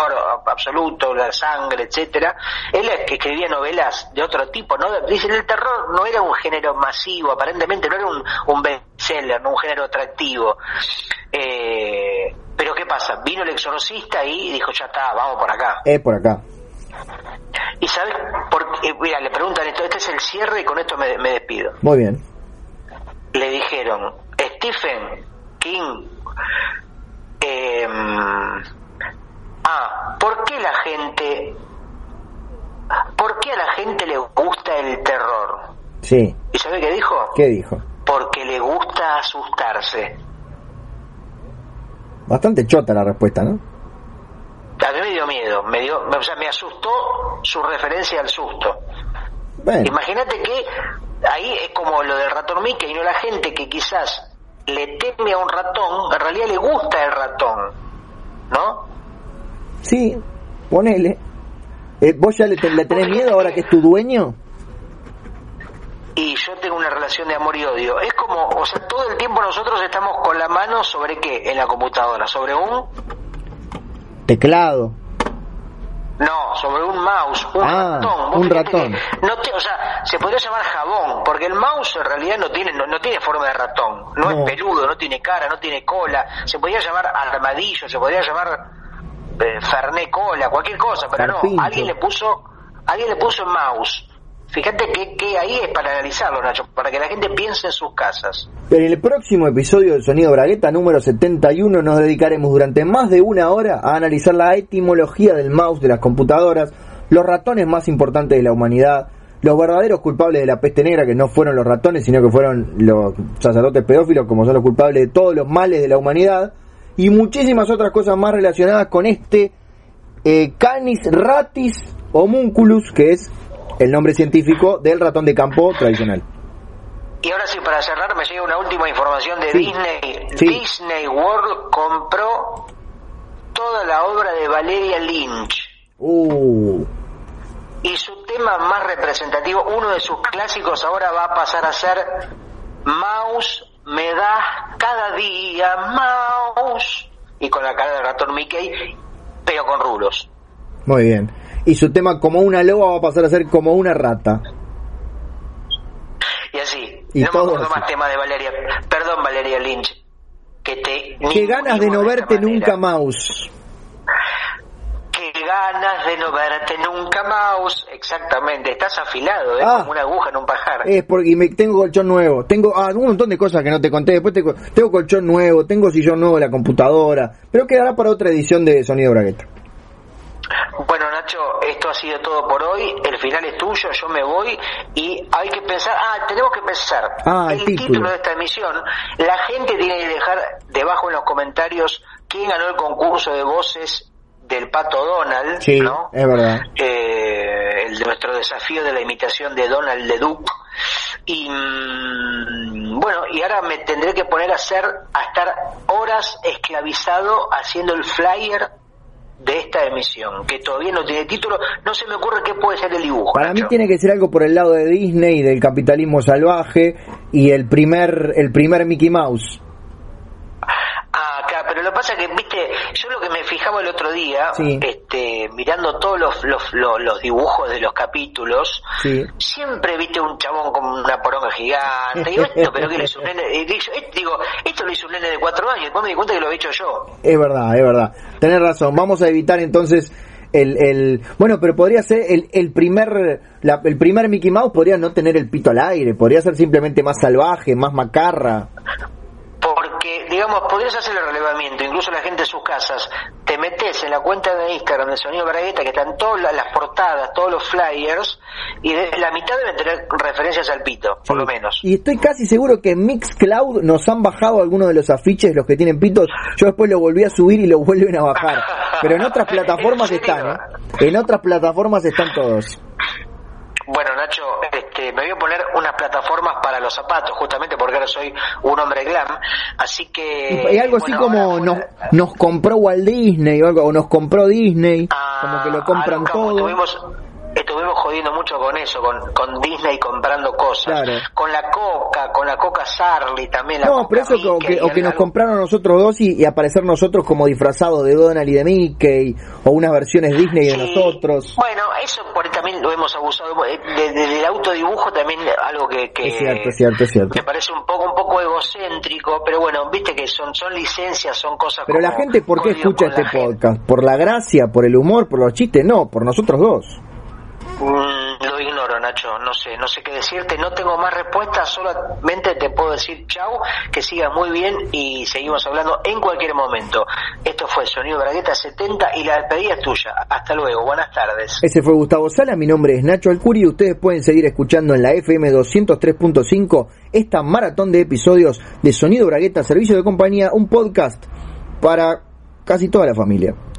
absoluto, la sangre, etcétera, él escribía novelas de otro tipo, ¿no? Dicen el terror no era un género masivo, aparentemente no era un, un bestseller, no un género atractivo. Eh, pero ¿qué pasa? Vino el exorcista y dijo, ya está, vamos por acá. Es por acá. Y sabes, porque, mira, le preguntan esto, este es el cierre y con esto me, me despido. Muy bien. Le dijeron, Stephen King eh, ah, ¿por qué la gente, por qué a la gente le gusta el terror? Sí. ¿Y sabe qué dijo? ¿Qué dijo? Porque le gusta asustarse. Bastante chota la respuesta, ¿no? A mí me dio miedo, me dio, o sea, me asustó su referencia al susto. Imagínate que ahí es como lo del ratón Mickey, ¿no? La gente que quizás le teme a un ratón, en realidad le gusta el ratón, ¿no? Sí, ponele. Eh, ¿Vos ya le, le tenés miedo ahora que es tu dueño? y yo tengo una relación de amor y odio. Es como, o sea, todo el tiempo nosotros estamos con la mano sobre qué en la computadora, sobre un teclado. No, sobre un mouse, un Ah, ratón. un ratón. No te- o sea, se podría llamar jabón, porque el mouse en realidad no tiene no, no tiene forma de ratón, no, No. es peludo, no tiene cara, no tiene cola. Se podría llamar armadillo, se podría llamar eh, ferné cola, cualquier cosa, pero Carpincho. no. Alguien le puso, alguien le puso mouse. Fíjate que, que ahí es para analizarlo, Nacho, para que la gente piense en sus casas. En el próximo episodio del Sonido Bragueta número 71 nos dedicaremos durante más de una hora a analizar la etimología del mouse de las computadoras, los ratones más importantes de la humanidad, los verdaderos culpables de la peste negra, que no fueron los ratones, sino que fueron los sacerdotes pedófilos, como son los culpables de todos los males de la humanidad, y muchísimas otras cosas más relacionadas con este eh, Canis ratis homunculus, que es el nombre científico del ratón de campo tradicional. Y ahora sí, para cerrar, me llega una última información de Sí. Disney. Sí. Disney World compró toda la obra de Valeria Lynch. Uh, Y su tema más representativo, uno de sus clásicos, ahora va a pasar a ser Mouse me da cada día Mouse. Y con la cara del ratón Mickey, pero con rulos. Muy bien. Y su tema como una loba va a pasar a ser como una rata. Y así. Y no todo me acuerdo así. más tema de Valeria. Perdón, Valeria Lynch. Que te. Qué ganas de no verte manera. nunca, Mouse. Qué ganas de no verte nunca, Mouse. Exactamente, estás afilado, ¿eh? Ah. como una aguja en un pajar. Es porque me tengo colchón nuevo. Tengo ah, un montón de cosas que no te conté. Después te tengo colchón nuevo, tengo sillón nuevo en la computadora. Pero quedará para otra edición de Sonido Bragueta. Bueno, Nacho, esto ha sido todo por hoy. El final es tuyo, yo me voy y hay que pensar. Ah, tenemos que pensar. Ah, el el título. título de esta emisión. La gente tiene que dejar debajo en los comentarios quién ganó el concurso de voces del pato Donald, Sí, ¿no? es verdad. eh, el de nuestro desafío de la imitación de Donald de Duke. Y mm, bueno, y ahora me tendré que poner a hacer, a estar horas esclavizado haciendo el flyer de esta emisión, que todavía no tiene título. No se me ocurre qué puede ser el dibujo. Para mí Nacho. tiene que ser algo por el lado de Disney, del capitalismo salvaje y el primer el primer Mickey Mouse. Ah, claro, pero lo que pasa que, viste, yo lo que me fijaba el otro día, Sí. este, mirando todos los, los, los, los dibujos de los capítulos, Sí. siempre viste un chabón con una poronga gigante. Digo, esto, pero que lo hizo un nene. y digo, eh, digo, esto lo hizo un nene de cuatro años. Después me di cuenta que lo había hecho yo. Es verdad, es verdad. Tenés razón. Vamos a evitar entonces el, el bueno, pero podría ser el, el primer la- el primer Mickey Mouse podría no tener el pito al aire, podría ser simplemente más salvaje, más macarra. Digamos, podrías hacer el relevamiento, incluso la gente de sus casas. Te metes en la cuenta de Instagram de Sonido Bragueta, que están todas las, portadas, todos los flyers, y de, la mitad deben tener referencias al pito, por lo menos. Y estoy casi seguro que en Mixcloud nos han bajado algunos de los afiches, los que tienen pitos. Yo después lo volví a subir y lo vuelven a bajar. Pero en otras plataformas ¿En están, ¿eh? En otras plataformas están todos. Bueno, Nacho, este, me voy a poner unas plataformas para los zapatos, justamente porque ahora soy un hombre glam, así que... Y algo así como nos, nos compró Walt Disney o algo, o nos compró Disney, Ah, como que lo compran todo. Estuvimos jodiendo mucho con eso, con, con Disney comprando cosas. Claro. Con la Coca, con la Coca Sarli también. La No, Coca pero eso o Mickey, que, o que nos compraron nosotros dos y, y aparecer nosotros como disfrazados de Donald y de Mickey, o unas versiones Disney de nosotros. Bueno, eso por ahí también lo hemos abusado. eh, de- de- del autodibujo también algo que, que Es cierto, es cierto, es cierto. me parece un poco un poco egocéntrico, pero bueno, viste que son son licencias, son cosas Pero la gente, ¿por qué escucha este podcast? ¿Por la gracia, por el humor, por los chistes? No, por nosotros dos. Mm, lo ignoro, Nacho, no sé, no sé qué decirte, no tengo más respuestas, solamente te puedo decir chau, que sigas muy bien y seguimos hablando en cualquier momento. Esto fue Sonido Bragueta 70 y la despedida es tuya. Hasta luego, buenas tardes. Ese fue Gustavo Sala, mi nombre es Nacho Alcuri ustedes pueden seguir escuchando en la FM 203.5 esta maratón de episodios de Sonido Bragueta, Servicio de Compañía, un podcast para casi toda la familia.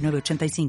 906985.